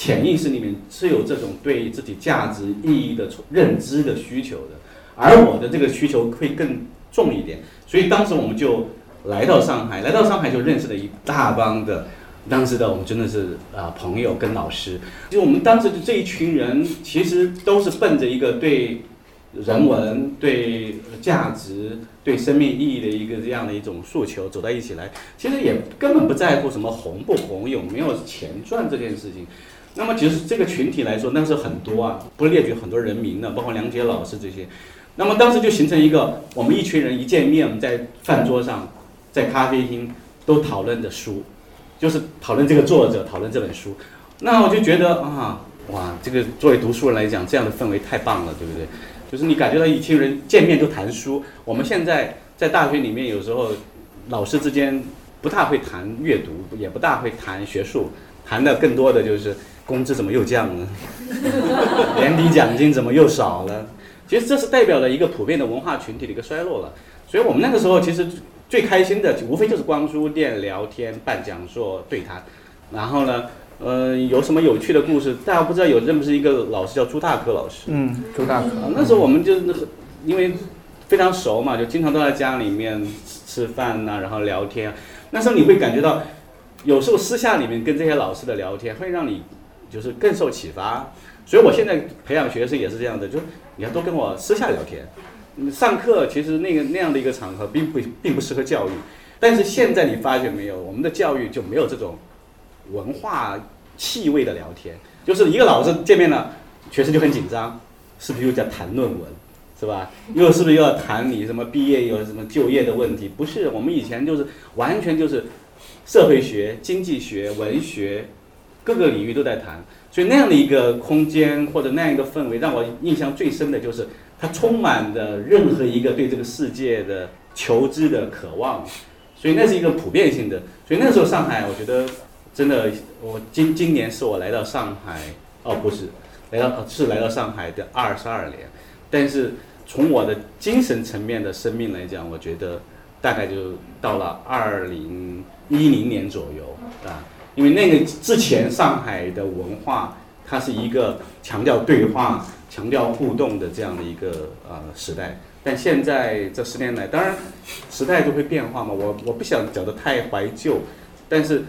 Speaker 2: 潜意识里面是有这种对自己价值意义的认知的需求的，而我的这个需求会更重一点。所以当时我们就来到上海，来到上海就认识了一大帮的当时的我们真的是啊朋友跟老师。就我们当时的这一群人，其实都是奔着一个对。人文对价值、对生命意义的一个这样的一种诉求走到一起来，其实也根本不在乎什么红不红、有没有钱赚这件事情。那么，其实这个群体来说，那是很多啊，不列举很多人名的，包括梁杰老师这些。那么当时就形成一个，我们一群人一见面，在饭桌上、在咖啡厅都讨论的书，就是讨论这个作者、讨论这本书。那我就觉得啊，哇，这个作为读书人来讲，这样的氛围太棒了，对不对？就是你感觉到一群人见面就谈书。我们现在在大学里面，有时候老师之间不大会谈阅读，也不大会谈学术，谈的更多的就是工资怎么又降了，年底奖金怎么又少了。其实这是代表了一个普遍的文化群体的一个衰落了。所以我们那个时候其实最开心的，无非就是逛书店、聊天、办讲座、对谈，然后呢。嗯，有什么有趣的故事？大家不知道有认不是一个老师叫朱大科老师？
Speaker 4: 嗯，朱大科。
Speaker 2: 那时候我们就因为非常熟嘛，就经常都在家里面吃饭呐，然后聊天。那时候你会感觉到，有时候私下里面跟这些老师的聊天，会让你就是更受启发。所以我现在培养学生也是这样的，就是你要多跟我私下聊天。上课其实那个那样的一个场合并不并不适合教育，但是现在你发觉没有，我们的教育就没有这种。文化气味的聊天，就是一个老师见面了，学生就很紧张，是不是又在谈论文，是吧？又是不是又要谈你什么毕业有什么就业的问题？不是，我们以前就是完全就是社会学、经济学、文学各个领域都在谈，所以那样的一个空间或者那样一个氛围，让我印象最深的就是它充满着任何一个对这个世界的求知的渴望，所以那是一个普遍性的。所以那时候上海，我觉得。真的，我今今年是我来到上海，哦，不是，来到是来到上海的二十二年，但是从我的精神层面的生命来讲，我觉得大概就到了二零一零年左右啊，因为那个之前上海的文化，它是一个强调对话、强调互动的这样的一个呃时代，但现在这十年来，当然时代就会变化嘛，我我不想讲的太怀旧，但是。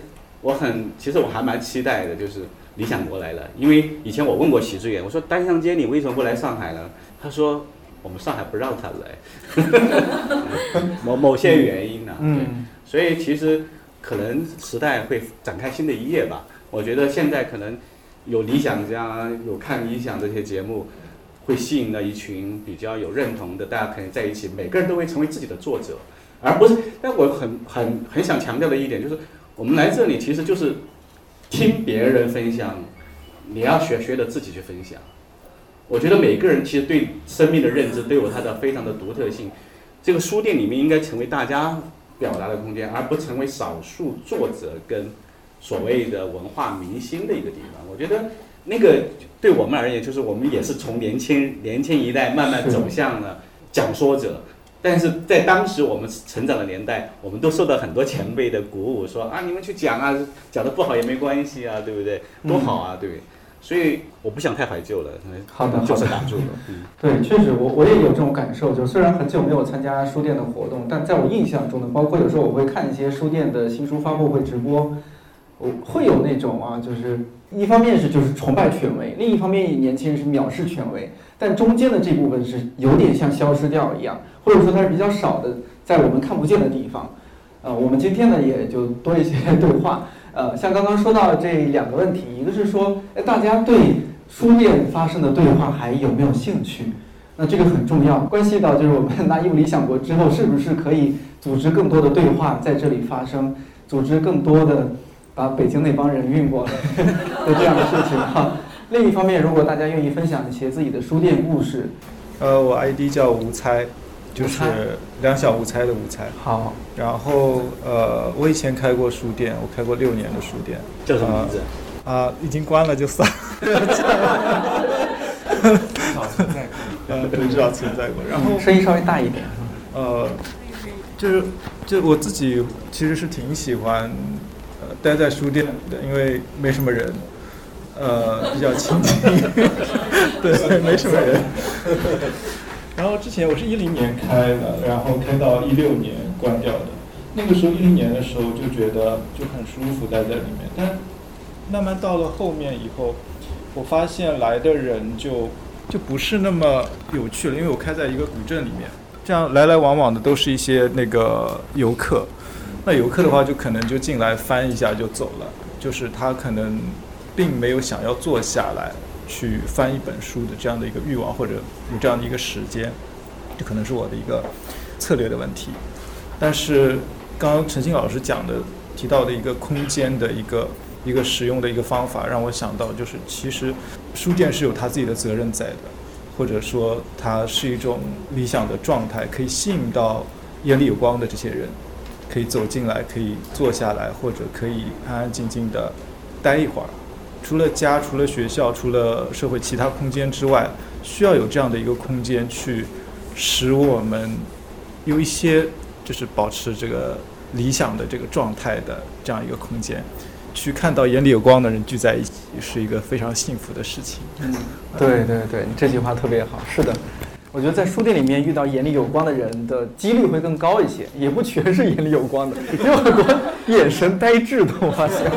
Speaker 2: 我很，其实我还蛮期待的，就是理想国来了。因为以前我问过习志远，我说单向街你为什么不来上海呢？他说我们上海不让他来，某某些原因呢。嗯。所以其实可能时代会展开新的一页吧。我觉得现在可能有理想家，有看理想这些节目，会吸引了一群比较有认同的，大家可以在一起，每个人都会成为自己的作者，而不是。但我很很很想强调的一点就是。我们来这里其实就是听别人分享，你要学学的自己去分享。我觉得每个人其实对生命的认知都有它的非常的独特性。这个书店里面应该成为大家表达的空间，而不成为少数作者跟所谓的文化明星的一个地方。我觉得那个对我们而言，就是我们也是从年轻年轻一代慢慢走向了讲说者，但是在当时我们成长的年代，我们都受到很多前辈的鼓舞，说啊，你们去讲啊，讲的不好也没关系啊，对不对？多好啊，对。所以我不想太怀旧了，
Speaker 4: 好的，
Speaker 2: 就是打住了。
Speaker 4: 嗯，对，确实，我我也有这种感受，就虽然很久没有参加书店的活动，但在我印象中呢，包括有时候我会看一些书店的新书发布会直播，我会有那种啊，就是一方面是就是崇拜权威，另一方面年轻人是藐视权威，但中间的这部分是有点像消失掉一样，或者说它是比较少的，在我们看不见的地方。呃，我们今天呢也就多一些 对话。呃，像刚刚说到这两个问题，一个是说，哎，大家对书店发生的对话还有没有兴趣？那这个很重要，关系到就是我们拿义务理想国之后，是不是可以组织更多的对话在这里发生，组织更多的把北京那帮人运过来的这样的事情哈。另一方面，如果大家愿意分享一些自己的书店故事，
Speaker 8: 呃，我 ID 叫吴猜。就是两小无猜的无猜。
Speaker 4: 好，
Speaker 8: 然后呃，我以前开过书店，我开过六年的书店。
Speaker 2: 叫什么名字？
Speaker 8: 啊，已经关了就算。
Speaker 9: 至少存在过。
Speaker 8: 呃，对，至少存在过。然后
Speaker 4: 声音稍微大一点。
Speaker 8: 呃，就是就我自己其实是挺喜欢呃待在书店的，因为没什么人，呃，比较清静。对，没什么人。然后之前我是一零年开的，然后开到一六年关掉的。那个时候一零年的时候就觉得就很舒服待在里面，但慢慢到了后面以后，我发现来的人就就不是那么有趣了，因为我开在一个古镇里面，这样来来往往的都是一些那个游客。那游客的话就可能就进来翻一下就走了，就是他可能并没有想要坐下来。去翻一本书的这样的一个欲望，或者有这样的一个时间，这可能是我的一个策略的问题。但是刚刚陈星老师讲的提到的一个空间的一个一个使用的一个方法，让我想到就是其实书店是有他自己的责任在的，或者说它是一种理想的状态，可以吸引到眼里有光的这些人，可以走进来，可以坐下来，或者可以安安静静的待一会儿。除了家，除了学校，除了社会其他空间之外，需要有这样的一个空间，去使我们有一些就是保持这个理想的这个状态的这样一个空间，去看到眼里有光的人聚在一起，是一个非常幸福的事情。
Speaker 4: 嗯，对对对，这句话特别好。是的，我觉得在书店里面遇到眼里有光的人的几率会更高一些，也不全是眼里有光的，有很多眼神呆滞的，我发现。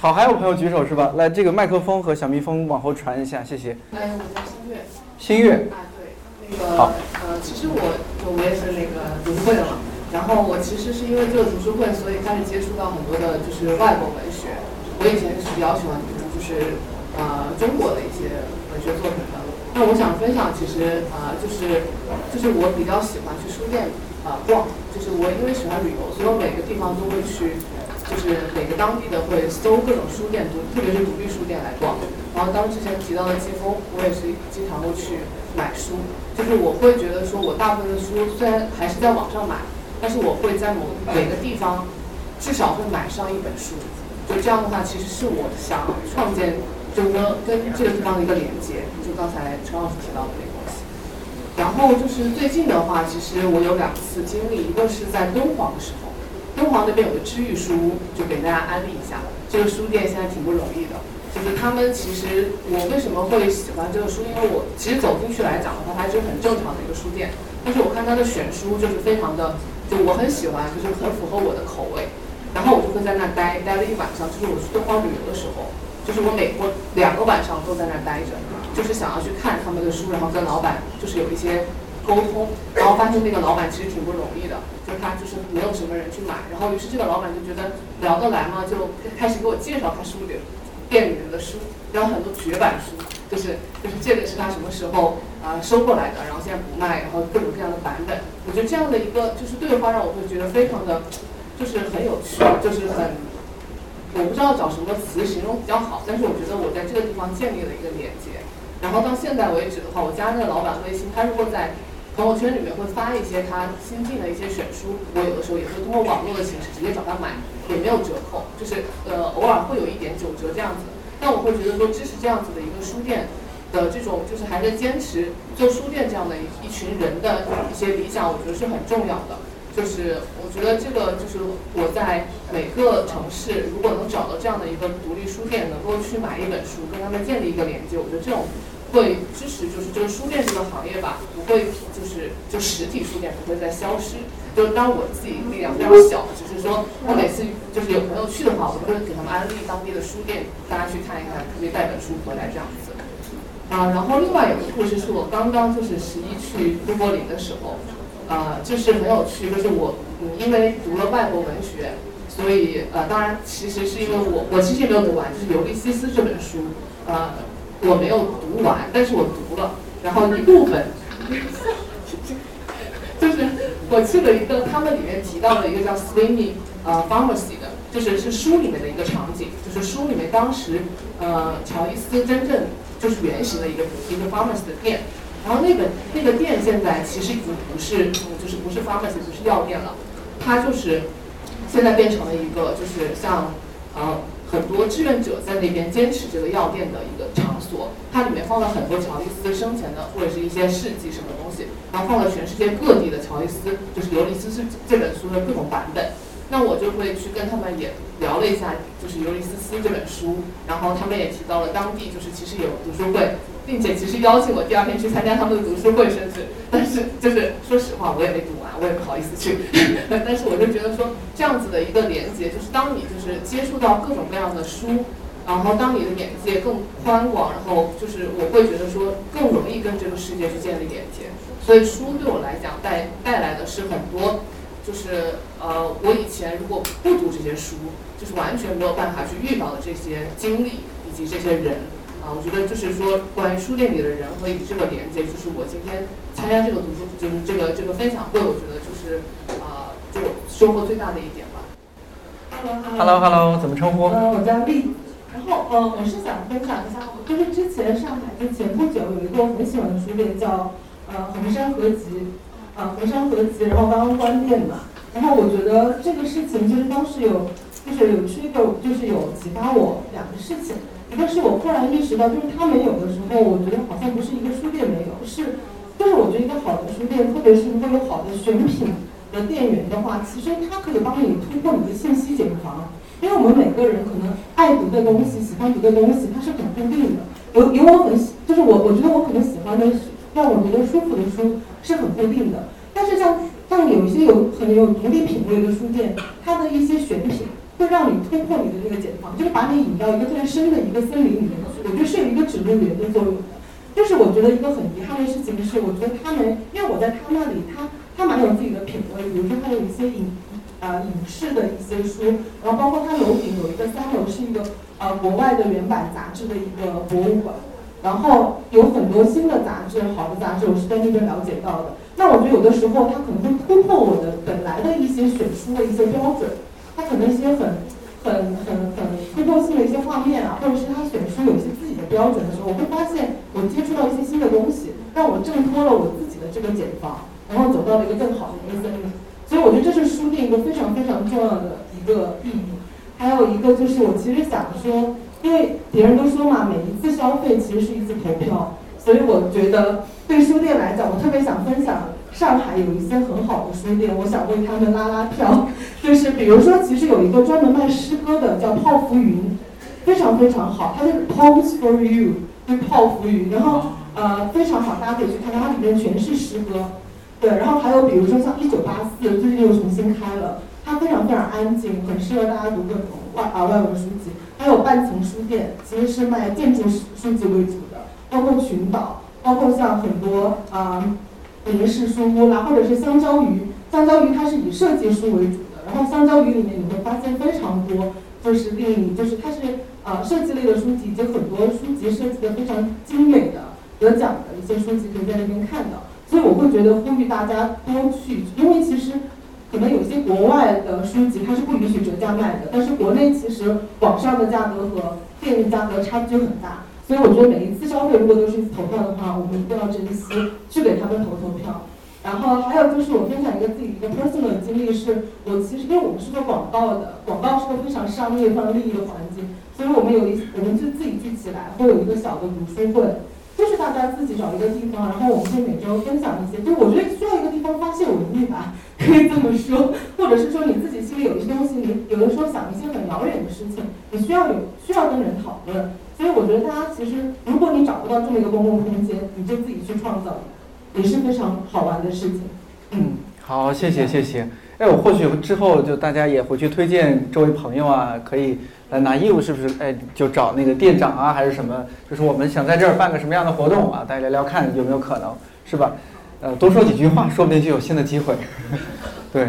Speaker 4: 好，还有朋友举手是吧？来，这个麦克风和小蜜蜂往后传一下，谢谢。
Speaker 10: 哎，我叫新月。
Speaker 4: 新月。
Speaker 10: 啊，对，那个，呃，其实我，我也是那个读书会的嘛。然后我其实是因为这个读书会，所以开始接触到很多的，就是外国文学。我以前是比较喜欢读，就是呃中国的一些文学作品的。那我想分享，其实啊，就是就是我比较喜欢去书店啊逛，就是我因为喜欢旅游，所以我每个地方都会去。就是每个当地的会搜各种书店，独特别是独立书店来逛。然后当之前提到的季风，我也是经常会去买书。就是我会觉得说，我大部分的书虽然还是在网上买，但是我会在某每个地方至少会买上一本书。就这样的话，其实是我想创建，就跟跟这个地方的一个连接。就刚才陈老师提到的那个东西。然后就是最近的话，其实我有两次经历，一个是在敦煌的时候。敦煌那边有个知遇书，就给大家安利一下。这个书店现在挺不容易的，就是他们其实我为什么会喜欢这个书？因为我其实走进去来讲的话，它是很正常的一个书店。但是我看它的选书就是非常的，就我很喜欢，就是很符合我的口味。然后我就会在那待待了一晚上，就是我去敦煌旅游的时候，就是我每我两个晚上都在那待着，就是想要去看他们的书，然后跟老板就是有一些。沟通，然后发现那个老板其实挺不容易的，他就是没有什么人去买，然后于是这个老板就觉得聊得来嘛，就开始给我介绍他书里店里面的书，然后很多绝版书，就是就是这个是他什么时候啊收过来的，然后现在不卖，然后各种各样的版本，我觉得这样的一个就是对话让我会觉得非常的，就是很有趣，就是很，我不知道找什么词形容比较好，但是我觉得我在这个地方建立了一个连接，然后到现在为止的话，我加那个老板微信，他如果在朋友圈里面会发一些他新进的一些选书，我有的时候也会通过网络的形式直接找他买，也没有折扣，就是呃偶尔会有一点九折这样子。但我会觉得说支持这样子的一个书店，的这种就是还在坚持做书店这样的一一群人的一些理想，我觉得是很重要的。就是我觉得这个就是我在每个城市，如果能找到这样的一个独立书店，能够去买一本书，跟他们建立一个连接，我觉得这种会支持，就是这个书店这个行业吧，不会就是就实体书店不会再消失。就是当我自己力量非常小，只是说我每次就是有朋友去的话，我都会给他们安利当地的书店，大家去看一看，可以带本书回来这样子。啊，然后另外有一个故事是我刚刚就是十一去都柏林的时候。呃，就是很有趣，就是我，嗯，因为读了外国文学，所以呃，当然其实是因为我，我其实也没有读完，就是《尤利西斯》这本书，呃，我没有读完，但是我读了，然后一部分，就是我去了一个他们里面提到的一个叫 swimming 呃 Pharmacy 的，就是是书里面的一个场景，就是书里面当时呃乔伊斯真正就是原型的一个一个 Pharmacy 的店。然后那个那个店现在其实已经不是，就是不是 pharmacy，不是药店了，它就是现在变成了一个就是像呃很多志愿者在那边坚持这个药店的一个场所。它里面放了很多乔伊斯生前的或者是一些事迹什么东西，然后放了全世界各地的乔伊斯，就是《尤利斯》是这本书的各种版本。那我就会去跟他们也聊了一下，就是《尤利斯斯》这本书，然后他们也提到了当地就是其实有读书会。并且其实邀请我第二天去参加他们的读书会，甚至，但是就是说实话，我也没读完，我也不好意思去。但是我就觉得说，这样子的一个连接，就是当你就是接触到各种各样的书，然后当你的眼界更宽广，然后就是我会觉得说更容易跟这个世界去建立连接。所以书对我来讲带带来的是很多，就是呃，我以前如果不读这些书，就是完全没有办法去遇到的这些经历以及这些人。啊，我觉得就是说，关于书店里的人和与这个连接，就是我今天参加这个读书，就是这个这个分享会，我觉得就是啊，就收获最大的一点吧。
Speaker 4: Hello，Hello，怎么称呼？
Speaker 11: 呃，我叫丽。然后呃，我是想分享一下，就是之前上海就前不久有一个我很喜欢的书店叫呃红山合集，呃衡山合集，然后刚刚关店嘛。然后我觉得这个事情就是当时有，就是有 trigger，就是有启发我两个事情。一个是我忽然意识到，就是它没有的时候，我觉得好像不是一个书店没有，是，就是我觉得一个好的书店，特别是如果有好的选品的店员的话，其实它可以帮你突破你的信息茧房。因为我们每个人可能爱读的东西、喜欢读的东西，它是很固定的。有有我很喜，就是我我觉得我可能喜欢的让我觉得舒服的书是很固定的。但是像像有一些有很有独立品味的书店，它的一些选品。会让你突破你的那个茧房，就是把你引到一个特别深的一个森林里面去。我觉得是有一个指路员的作用的。就是我觉得一个很遗憾的事情是，我觉得他们，因为我在他那里，他他蛮有自己的品味。比如说，他有一些影呃影视的一些书，然后包括他楼顶有一个三楼是一个呃国外的原版杂志的一个博物馆，然后有很多新的杂志，好的杂志我是在那边了解到的。那我觉得有的时候他可能会突破我的本来的一些选书的一些标准。他可能一些很、很、很、很突破性的一些画面啊，或者是他选书有一些自己的标准的时候，我会发现我接触到一些新的东西，让我挣脱了我自己的这个茧房，然后走到了一个更好的一个森林。所以我觉得这是书店一个非常非常重要的一个意义。还有一个就是我其实想说，因为别人都说嘛，每一次消费其实是一次投票，所以我觉得对书店来讲，我特别想分享。上海有一些很好的书店，我想为他们拉拉票。就是比如说，其实有一个专门卖诗歌的，叫泡芙云，非常非常好。它就是 Poems for You，就泡芙云，然后呃非常好，大家可以去看看，它里面全是诗歌。对，然后还有比如说像一九八四，最近又重新开了，它非常非常安静，很适合大家读各种外啊外文书籍。还有半层书店，其实是卖建筑书籍为主的，包括群岛，包括像很多啊。林氏书屋啦，或者是香蕉鱼，香蕉鱼它是以设计书为主的，然后香蕉鱼里面你会发现非常多，就是令你就是它是呃设计类的书籍，以及很多书籍设计的非常精美的得奖的一些书籍可以在那边看到，所以我会觉得呼吁大家多去，因为其实可能有些国外的书籍它是不允许折价卖的，但是国内其实网上的价格和店面价格差距很大。所以我觉得每一次消费如果都是投票的话，我们一定要珍惜，去给他们投投票。然后还有就是我分享一个自己一个 personal 的经历，是我其实因为我们是做广告的，广告是个非常商业、非常利益的环境，所以我们有一我们就自己聚起来，会有一个小的读书会。就是大家自己找一个地方，然后我们会每周分享一些。就我觉得需要一个地方发泄文艺吧，可以这么说，或者是说你自己心里有一些东西，你有的时候想一些很遥远的事情，你需要有需要跟人讨论。所以我觉得大家其实，如果你找不到这么一个公共空间，你就自己去创造，也是非常好玩的事情。嗯，
Speaker 4: 好，谢谢谢谢。哎，我或许之后就大家也回去推荐周围朋友啊，可以来拿业务，是不是？哎，就找那个店长啊，还是什么？就是我们想在这儿办个什么样的活动啊？大家聊聊看有没有可能，是吧？呃，多说几句话，说不定就有新的机会。对，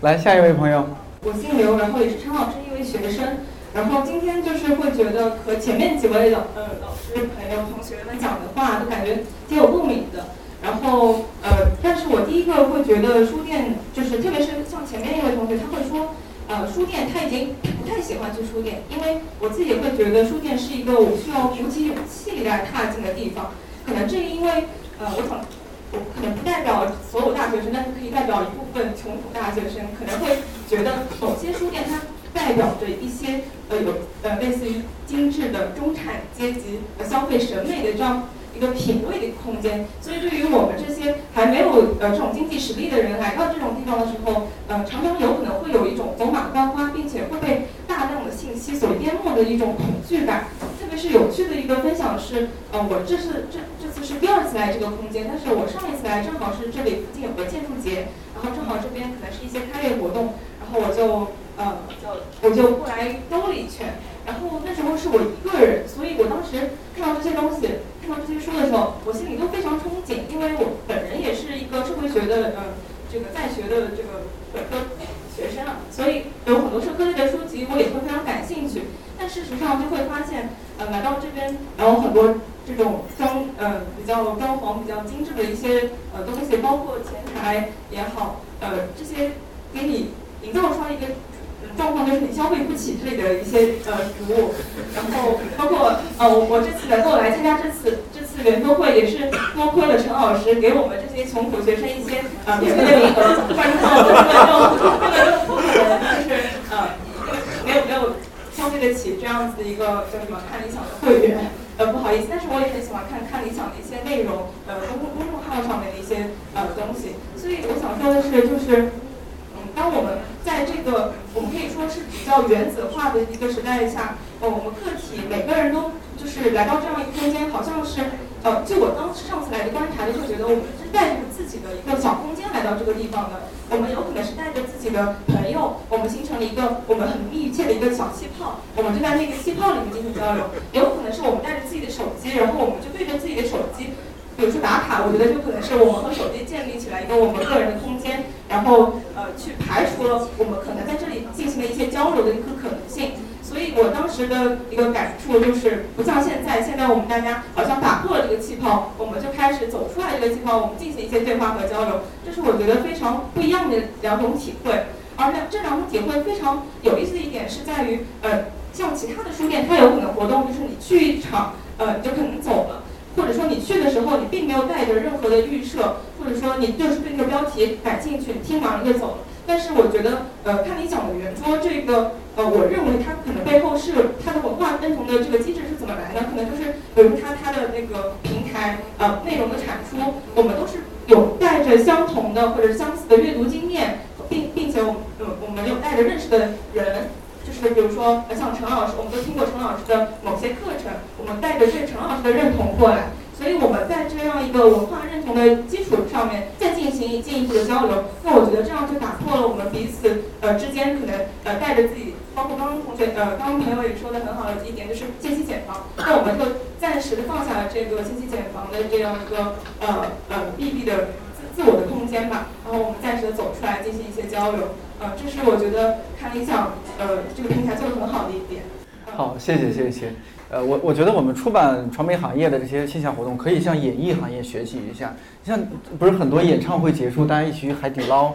Speaker 4: 来下一位朋友。
Speaker 9: 我姓刘，然后也是陈老师一位学生，然后今天就是会觉得和前面几位老呃老师朋友同学们讲的话都感觉挺有共鸣的。然后，呃，但是我第一个会觉得书店，就是特别是像前面一位同学，他会说，呃，书店他已经不太喜欢去书店，因为我自己会觉得书店是一个我需要鼓起勇气来踏进的地方。可能正因为，呃，我想，可能不代表所有大学生，但是可以代表一部分穷苦大学生，可能会觉得某些书店它代表着一些，呃，有呃类似于精致的中产阶级呃消费审美的这样。一个品味的空间，所以对于我们这些还没有呃这种经济实力的人来到这种地方的时候，呃，常常有可能会有一种走马观花，并且会被大量的信息所淹没的一种恐惧感。特别是有趣的一个分享是，呃，我这是这是第二次来这个空间，但是我上一次来正好是这里附近有个建筑节，然后正好这边可能是一些开业活动，然后我就呃就我就过来兜了一圈。然后那时候是我一个人，所以我当时看到这些东西，看到这些书的时候，我心里都非常憧憬，因为我本人也是一个社会学的呃这个在学的这个本科学生啊，所以有很多社科类的书籍我也会非常感兴趣。但事实上就会发现，呃，来到这边，然后很多这种装呃比较装潢比较精致的一些呃东西，包括前台也好，呃这些给你营造出来一个。状况就是你消费不起这里的一些呃服务，然后包括呃我我这次能够来参加这次这次圆桌会，也是多亏了陈老师给我们这些穷苦学生一些呃免费的名额，不然的话我根本就根本就不可能就是呃没有没有消费得起这样子的一个叫什么看理想的会员，呃不好意思，但是我也很喜欢看看理想的一些内容，呃公公公众号上面的一些呃东西，所以我想说的是就是。当我们在这个我们可以说是比较原子化的一个时代下，呃，我们个体每个人都就是来到这样一个空间，好像是，呃，就我当时上次来的观察的，就觉得我们是带着自己的一个小空间来到这个地方的。我们有可能是带着自己的朋友，我们形成了一个我们很密切的一个小气泡，我们就在那个气泡里面进行交流。也有可能是我们带着自己的手机，然后我们就对着自己的手机。比如说打卡，我觉得就可能是我们和手机建立起来一个我们个人的空间，然后呃去排除了我们可能在这里进行的一些交流的一个可能性。所以我当时的一个感触就是，不像现在，现在我们大家好像打破了这个气泡，我们就开始走出来这个气泡，我们进行一些对话和交流。这是我觉得非常不一样的两种体会。而且这两种体会非常有意思的一点是在于，呃，像其他的书店，它有可能活动就是你去一场，呃，你就可能走了。或者说你去的时候，你并没有带着任何的预设，或者说你就是对那个标题感兴趣，听完了就走了。但是我觉得，呃，看你讲的圆桌这个，呃，我认为它可能背后是它的文化认同的这个机制是怎么来的？可能就是，比如它它的那个平台，呃，内容的产出，我们都是有带着相同的或者相似的阅读经验，并并且我呃我们有带着认识的人。就是比如说，像陈老师，我们都听过陈老师的某些课程，我们带着对陈老师的认同过来，所以我们在这样一个文化认同的基础上面再进行进一步的交流。那我觉得这样就打破了我们彼此呃之间可能呃带着自己，包括刚刚同学呃刚刚朋友也说的很好的一点，就是信息茧房。那我们就暂时的放下了这个信息茧房的这样一个呃呃闭闭的自自我的空间吧，然后我们暂时的走出来进行一些交流。呃，这是我觉得看理想呃这个平台做的很好的一点。好，谢谢
Speaker 4: 谢谢。呃，我我觉得我们出版传媒行业的这些线下活动，可以向演艺行业学习一下。像不是很多演唱会结束，大家一起去海底捞，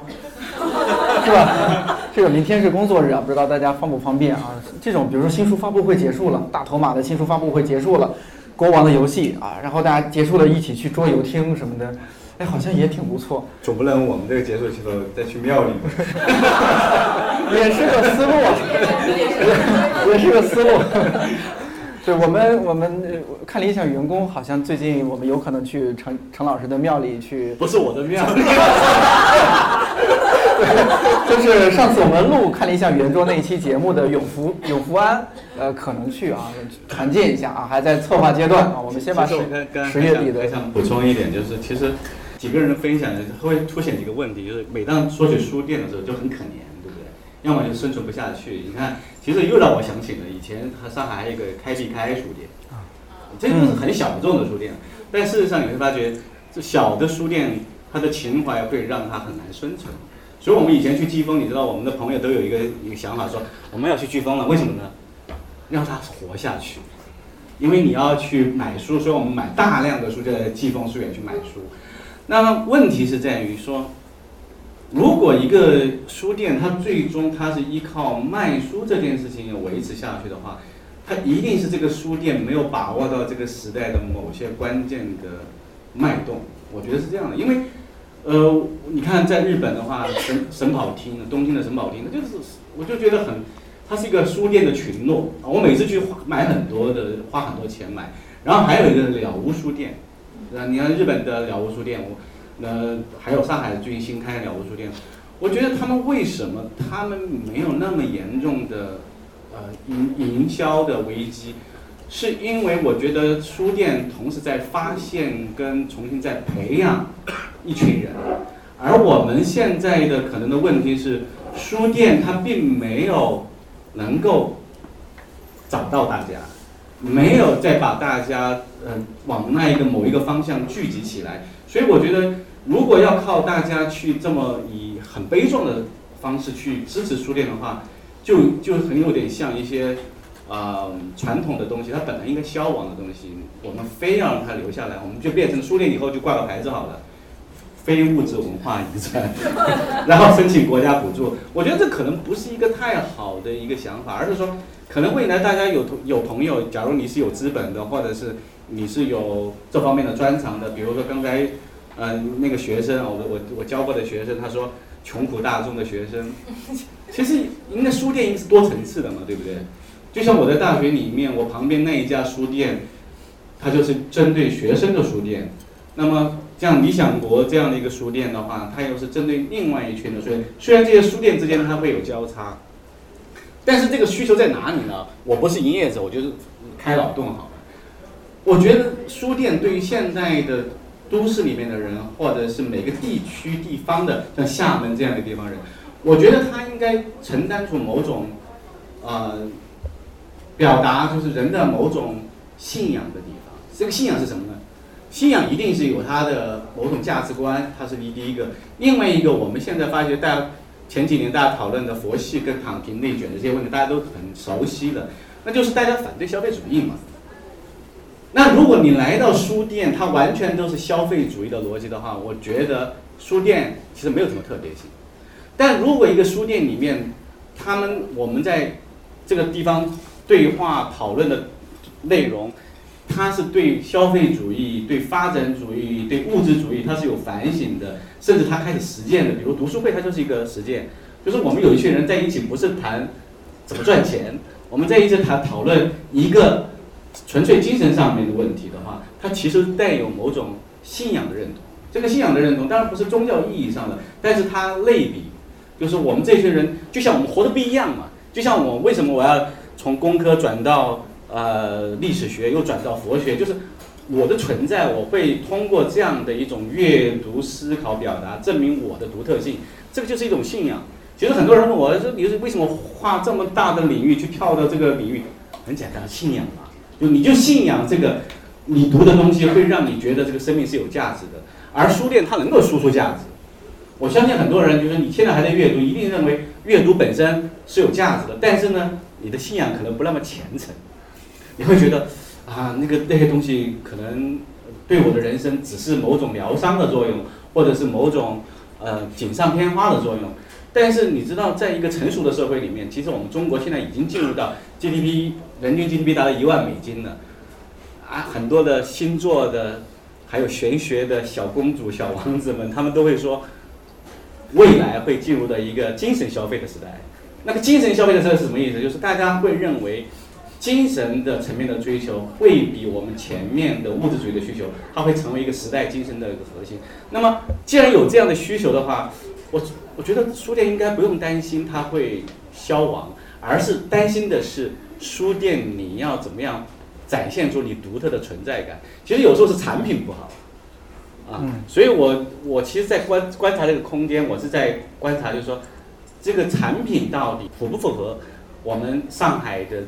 Speaker 4: 是吧？这个明天是工作日啊，不知道大家方不方便啊？这种比如说新书发布会结束了，大头马的新书发布会结束了，国王的游戏啊，然后大家结束了一起去桌游厅什么的。哎，好像也挺不错。
Speaker 2: 总不能我们这个结束之后再去庙里。
Speaker 4: 也是个思路，也是个思路。对我们，我们看理想员工，好像最近我们有可能去陈陈老师的庙里去。
Speaker 2: 不是我的庙。
Speaker 4: 对，就是上次我们录看了一下圆桌那一期节目的永福永福安，呃，可能去啊，团建一下啊，还在策划阶段啊。我们先把十十月底的。
Speaker 2: 想补充一点，就是其实几个人分享会凸显几个问题，就是每当说起书店的时候就很可怜，对不对？要么就生存不下去。你看，其实又让我想起了以前和上海还有一个开必开书店啊，这个是很小众的书店，但事实上你会发觉，这小的书店它的情怀会让它很难生存。所以我们以前去季风，你知道我们的朋友都有一个一个想法，说我们要去飓风了，为什么呢？让它活下去，因为你要去买书，所以我们买大量的书就在季风书院去买书。那么问题是在于说，如果一个书店它最终它是依靠卖书这件事情维持下去的话，它一定是这个书店没有把握到这个时代的某些关键的脉动。我觉得是这样的，因为。呃，你看，在日本的话，神神保町，东京的神保町，它就是，我就觉得很，它是一个书店的群落。我每次去买很多的，花很多钱买。然后还有一个了无书店，那，你看日本的了无书店，我，那，还有上海最近新开的了无书店，我觉得他们为什么他们没有那么严重的，呃，营营销的危机？是因为我觉得书店同时在发现跟重新在培养一群人，而我们现在的可能的问题是，书店它并没有能够找到大家，没有再把大家嗯往那一个某一个方向聚集起来，所以我觉得如果要靠大家去这么以很悲壮的方式去支持书店的话，就就很有点像一些。啊，传统的东西，它本来应该消亡的东西，我们非要让它留下来，我们就变成书店以后就挂个牌子好了，非物质文化遗产，然后申请国家补助。我觉得这可能不是一个太好的一个想法，而是说，可能未来大家有有朋友，假如你是有资本的，或者是你是有这方面的专长的，比如说刚才，呃，那个学生，我我我教过的学生，他说穷苦大众的学生，其实您的书店应该是多层次的嘛，对不对？就像我在大学里面，我旁边那一家书店，它就是针对学生的书店。那么像理想国这样的一个书店的话，它又是针对另外一群的。所以虽然这些书店之间它会有交叉，但是这个需求在哪里呢？我不是营业者，我就是开脑洞好了。我觉得书店对于现在的都市里面的人，或者是每个地区地方的，像厦门这样的地方人，我觉得他应该承担出某种，呃。表达就是人的某种信仰的地方。这个信仰是什么呢？信仰一定是有它的某种价值观，它是第第一个。另外一个，我们现在发觉，大家前几年大家讨论的佛系跟躺平内卷的这些问题，大家都很熟悉的，那就是大家反对消费主义嘛。那如果你来到书店，它完全都是消费主义的逻辑的话，我觉得书店其实没有什么特别性。但如果一个书店里面，他们我们在这个地方。对话讨论的内容，它是对消费主义、对发展主义、对物质主义，它是有反省的，甚至它开始实践的。比如读书会，它就是一个实践，就是我们有一群人在一起，不是谈怎么赚钱，我们在一起谈讨论一个纯粹精神上面的问题的话，它其实带有某种信仰的认同。这个信仰的认同当然不是宗教意义上的，但是它类比，就是我们这些人就像我们活的不一样嘛，就像我为什么我要。从工科转到呃历史学，又转到佛学，就是我的存在，我会通过这样的一种阅读、思考、表达，证明我的独特性。这个就是一种信仰。其实很多人问我说：“你是为什么跨这么大的领域去跳到这个领域？”很简单，信仰嘛。就你就信仰这个，你读的东西会让你觉得这个生命是有价值的。而书店它能够输出价值。我相信很多人就是你现在还在阅读，一定认为阅读本身是有价值的。但是呢？你的信仰可能不那么虔诚，你会觉得啊，那个那些东西可能对我的人生只是某种疗伤的作用，或者是某种呃锦上添花的作用。但是你知道，在一个成熟的社会里面，其实我们中国现在已经进入到 GDP 人均 GDP 达到一万美金了，啊，很多的星座的，还有玄学的小公主、小王子们，他们都会说，未来会进入到一个精神消费的时代。那个精神消费的时代是什么意思？就是大家会认为，精神的层面的追求会比我们前面的物质主义的需求，它会成为一个时代精神的一个核心。那么，既然有这样的需求的话，我我觉得书店应该不用担心它会消亡，而是担心的是书店你要怎么样展现出你独特的存在感。其实有时候是产品不好，啊，所以我我其实，在观观察这个空间，我是在观察，就是说这个产品到底符不符合我们上海的。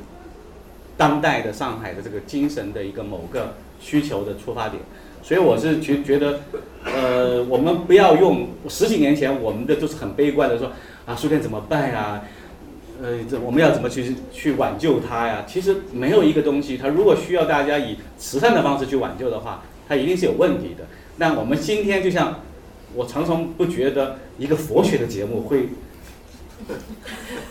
Speaker 2: 当代的上海的这个精神的一个某个需求的出发点，所以我是觉觉得，呃，我们不要用十几年前我们的都是很悲观的说啊，书店怎么办呀？呃，这我们要怎么去去挽救它呀？其实没有一个东西，它如果需要大家以慈善的方式去挽救的话，它一定是有问题的。那我们今天就像我常常不觉得一个佛学的节目会。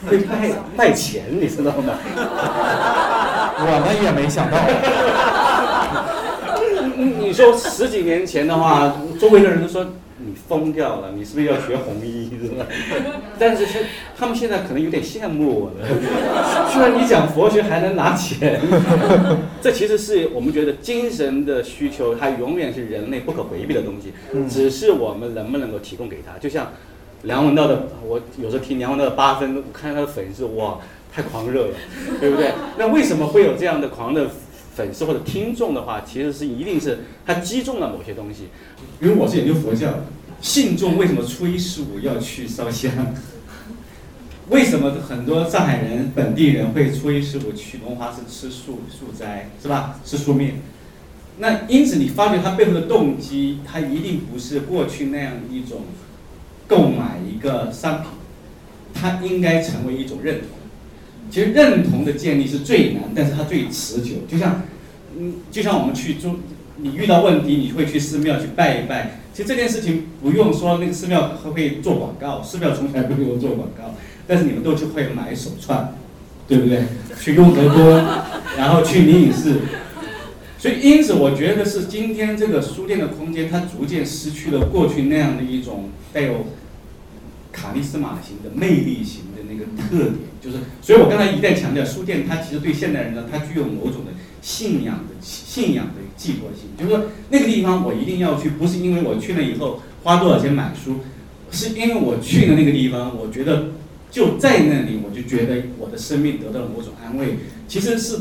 Speaker 2: 会卖卖钱，你知道吗？
Speaker 4: 我们也没想到。
Speaker 2: 你你说十几年前的话，周围的人都说你疯掉了，你是不是要学红衣，是吧？但是现他们现在可能有点羡慕我了。居然你讲佛学还能拿钱，这其实是我们觉得精神的需求，它永远是人类不可回避的东西，只是我们能不能够提供给他，就像。梁文道的，我有时候听梁文道的八分，我看他的粉丝，哇，太狂热了，对不对？那为什么会有这样的狂热粉丝或者听众的话，其实是一定是他击中了某些东西。因为我是研究佛教，信众为什么初一十五要去烧香？为什么很多上海人本地人会初一十五去龙华寺吃素素斋，是吧？吃素面。那因此你发觉他背后的动机，他一定不是过去那样一种。购买一个商品，他应该成为一种认同。其实认同的建立是最难，但是它最持久。就像，嗯，就像我们去中，你遇到问题，你会去寺庙去拜一拜。其实这件事情不用说那个寺庙会做广告，寺庙从来不给我做广告，但是你们都去会买手串，对不对？去雍和宫，然后去灵隐寺。所以，因此，我觉得是今天这个书店的空间，它逐渐失去了过去那样的一种带有卡利斯马型的魅力型那个特点。就是，所以我刚才一再强调，书店它其实对现代人呢，它具有某种的信仰的信仰的寄托性。就是说，那个地方我一定要去，不是因为我去了以后花多少钱买书，是因为我去了那个地方，我觉得就在那里，我就觉得我的生命得到了某种安慰。其实是。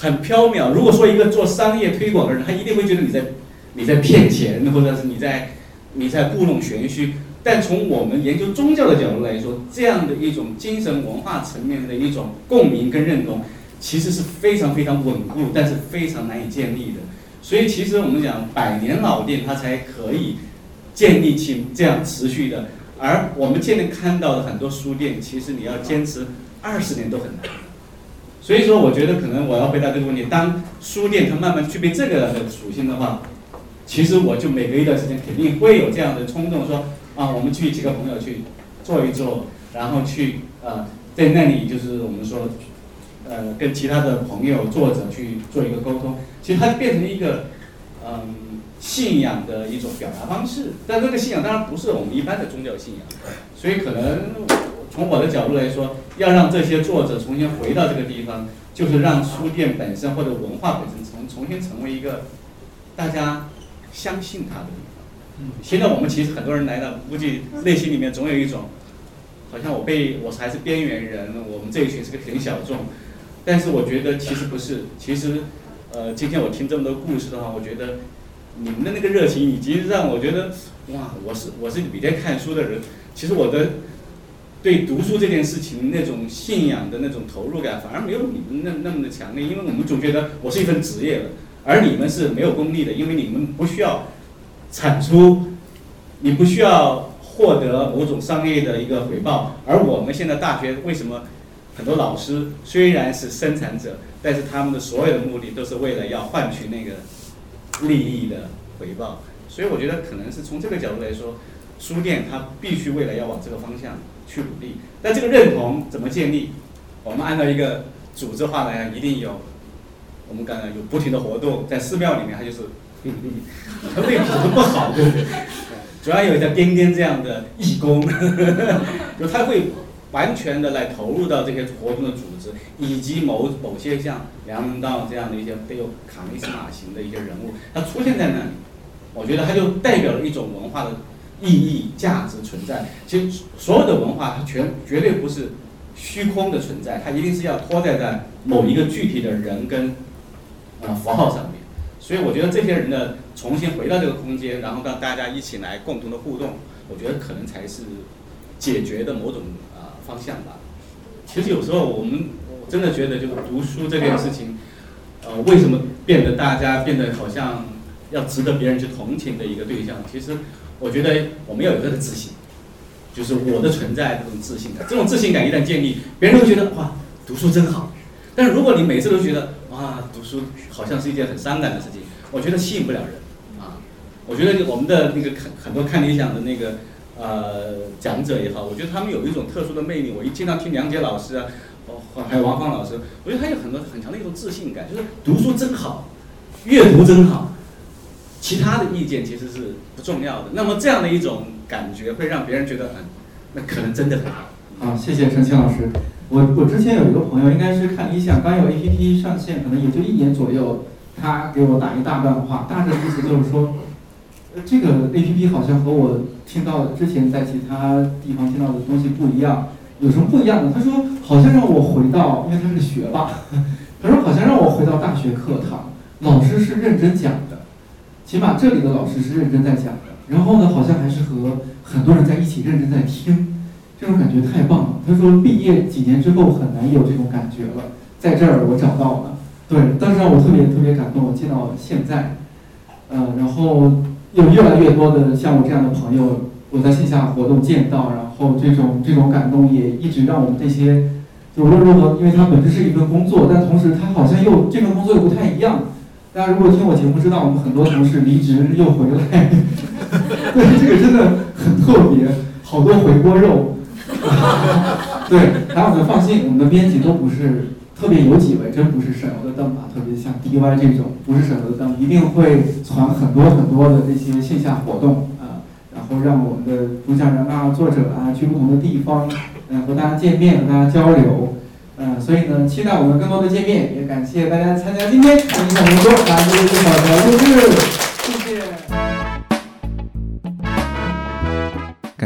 Speaker 2: 很飘渺。如果说一个做商业推广的人，他一定会觉得你在你在骗钱，或者是你在你在故弄玄虚。但从我们研究宗教的角度来说，这样的一种精神文化层面的一种共鸣跟认同，其实是非常非常稳固，但是非常难以建立的。所以，其实我们讲百年老店，它才可以建立起这样持续的。而我们现在看到的很多书店，其实你要坚持二十年都很难。所以说，我觉得可能我要回答这个问题：当书店它慢慢具备这个属性的话，其实我就每隔一段时间肯定会有这样的冲动，说啊，我们去几个朋友去坐一坐，然后去呃，在那里就是我们说，呃，跟其他的朋友作者去做一个沟通。其实它变成一个嗯信仰的一种表达方式，但这个信仰当然不是我们一般的宗教信仰，所以可能。从我的角度来说，要让这些作者重新回到这个地方，就是让书店本身或者文化本身重重新成为一个大家相信它的地方。现在我们其实很多人来了，估计内心里面总有一种，好像我被我还是边缘人，我们这一群是个挺小众。但是我觉得其实不是，其实，呃，今天我听这么多故事的话，我觉得你们的那个热情，已经让我觉得，哇，我是我是每天看书的人，其实我的。对读书这件事情那种信仰的那种投入感，反而没有你们那那么的强烈。因为我们总觉得我是一份职业的，而你们是没有功利的，因为你们不需要产出，你不需要获得某种商业的一个回报。而我们现在大学为什么很多老师虽然是生产者，但是他们的所有的目的都是为了要换取那个利益的回报。所以我觉得可能是从这个角度来说，书店它必须未来要往这个方向。去努力，但这个认同怎么建立？我们按照一个组织化来，一定有。我们刚才有不停的活动，在寺庙里面，它就是它未必是不好，对不对？主要有像颠颠这样的义工，就他会完全的来投入到这些活动的组织，以及某某些像梁文道这样的一些背有卡梅斯马型的一些人物，他出现在那里，我觉得他就代表了一种文化的意义、价值存在。其实所有的文化，它全绝对不是虚空的存在，它一定是要托在在某一个具体的人跟呃符号上面。所以我觉得这些人呢，重新回到这个空间，然后让大家一起来共同的互动，我觉得可能才是解决的某种啊。方向吧。其实有时候我们真的觉得，就是读书这件事情，呃，为什么变得大家变得好像要值得别人去同情的一个对象？其实我觉得我们要有这个自信，就是我的存在这种自信感。这种自信感一旦建立，别人会觉得哇，读书真好。但是如果你每次都觉得啊，读书好像是一件很伤感的事情，我觉得吸引不了人啊。我觉得我们的那个很很多看理想的那个。呃，讲者也好，我觉得他们有一种特殊的魅力。我一经常听梁杰老师啊，哦，还有王芳老师，我觉得他有很多很强的一种自信感，就是读书真好，阅读真好，其他的意见其实是不重要的。那么这样的一种感觉会让别人觉得，很，那可能真的很好。
Speaker 4: 好，谢谢陈青老师。我我之前有一个朋友，应该是看理想刚有 APP 上线，可能也就一年左右，他给我打一大段话，大致意思就是说。呃这个 A P P 好像和我听到之前在其他地方听到的东西不一样，有什么不一样的？他说好像让我回到，因为他是学霸，他说好像让我回到大学课堂，老师是认真讲的，起码这里的老师是认真在讲的。然后呢，好像还是和很多人在一起认真在听，这种感觉太棒了。他说毕业几年之后很难有这种感觉了，在这儿我找到了，对，当时让我特别特别感动。我见到现在，呃，然后。有越来越多的像我这样的朋友，我在线下活动见到，然后这种这种感动也一直让我们这些，就无论如何，因为它本质是一份工作，但同时它好像又这份工作又不太一样。大家如果听我节目知道，我们很多同事离职又回来，对这个真的很特别，好多回锅肉。对，然后我们放心，我们的编辑都不是。特别有几位真不是省油的灯啊，特别像 DY 这种不是省油的灯，一定会传很多很多的这些线下活动啊，然后让我们的主讲人啊、作者啊去不同的地方，嗯，和大家见面、和大家交流，嗯，所以呢，期待我们更多的见面，也感谢大家参加今天的影响活动，感谢一个小的录制。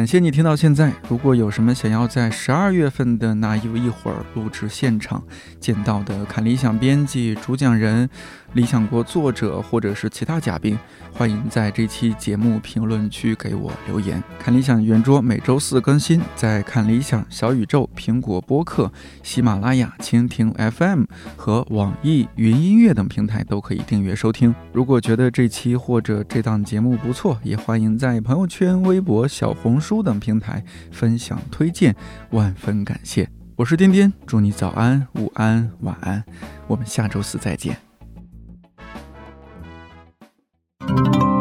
Speaker 1: 感谢你听到现在。如果有什么想要在十二月份的那一一会儿录制现场见到的看理想编辑、主讲人。理想国作者或者是其他嘉宾，欢迎在这期节目评论区给我留言。看理想圆桌每周四更新，在看理想、小宇宙、苹果播客、喜马拉雅、蜻蜓 FM 和网易云音乐等平台都可以订阅收听。如果觉得这期或者这档节目不错，也欢迎在朋友圈、微博、小红书等平台分享推荐，万分感谢。我是颠颠，祝你早安、午安、晚安，我们下周四再见。Thank you.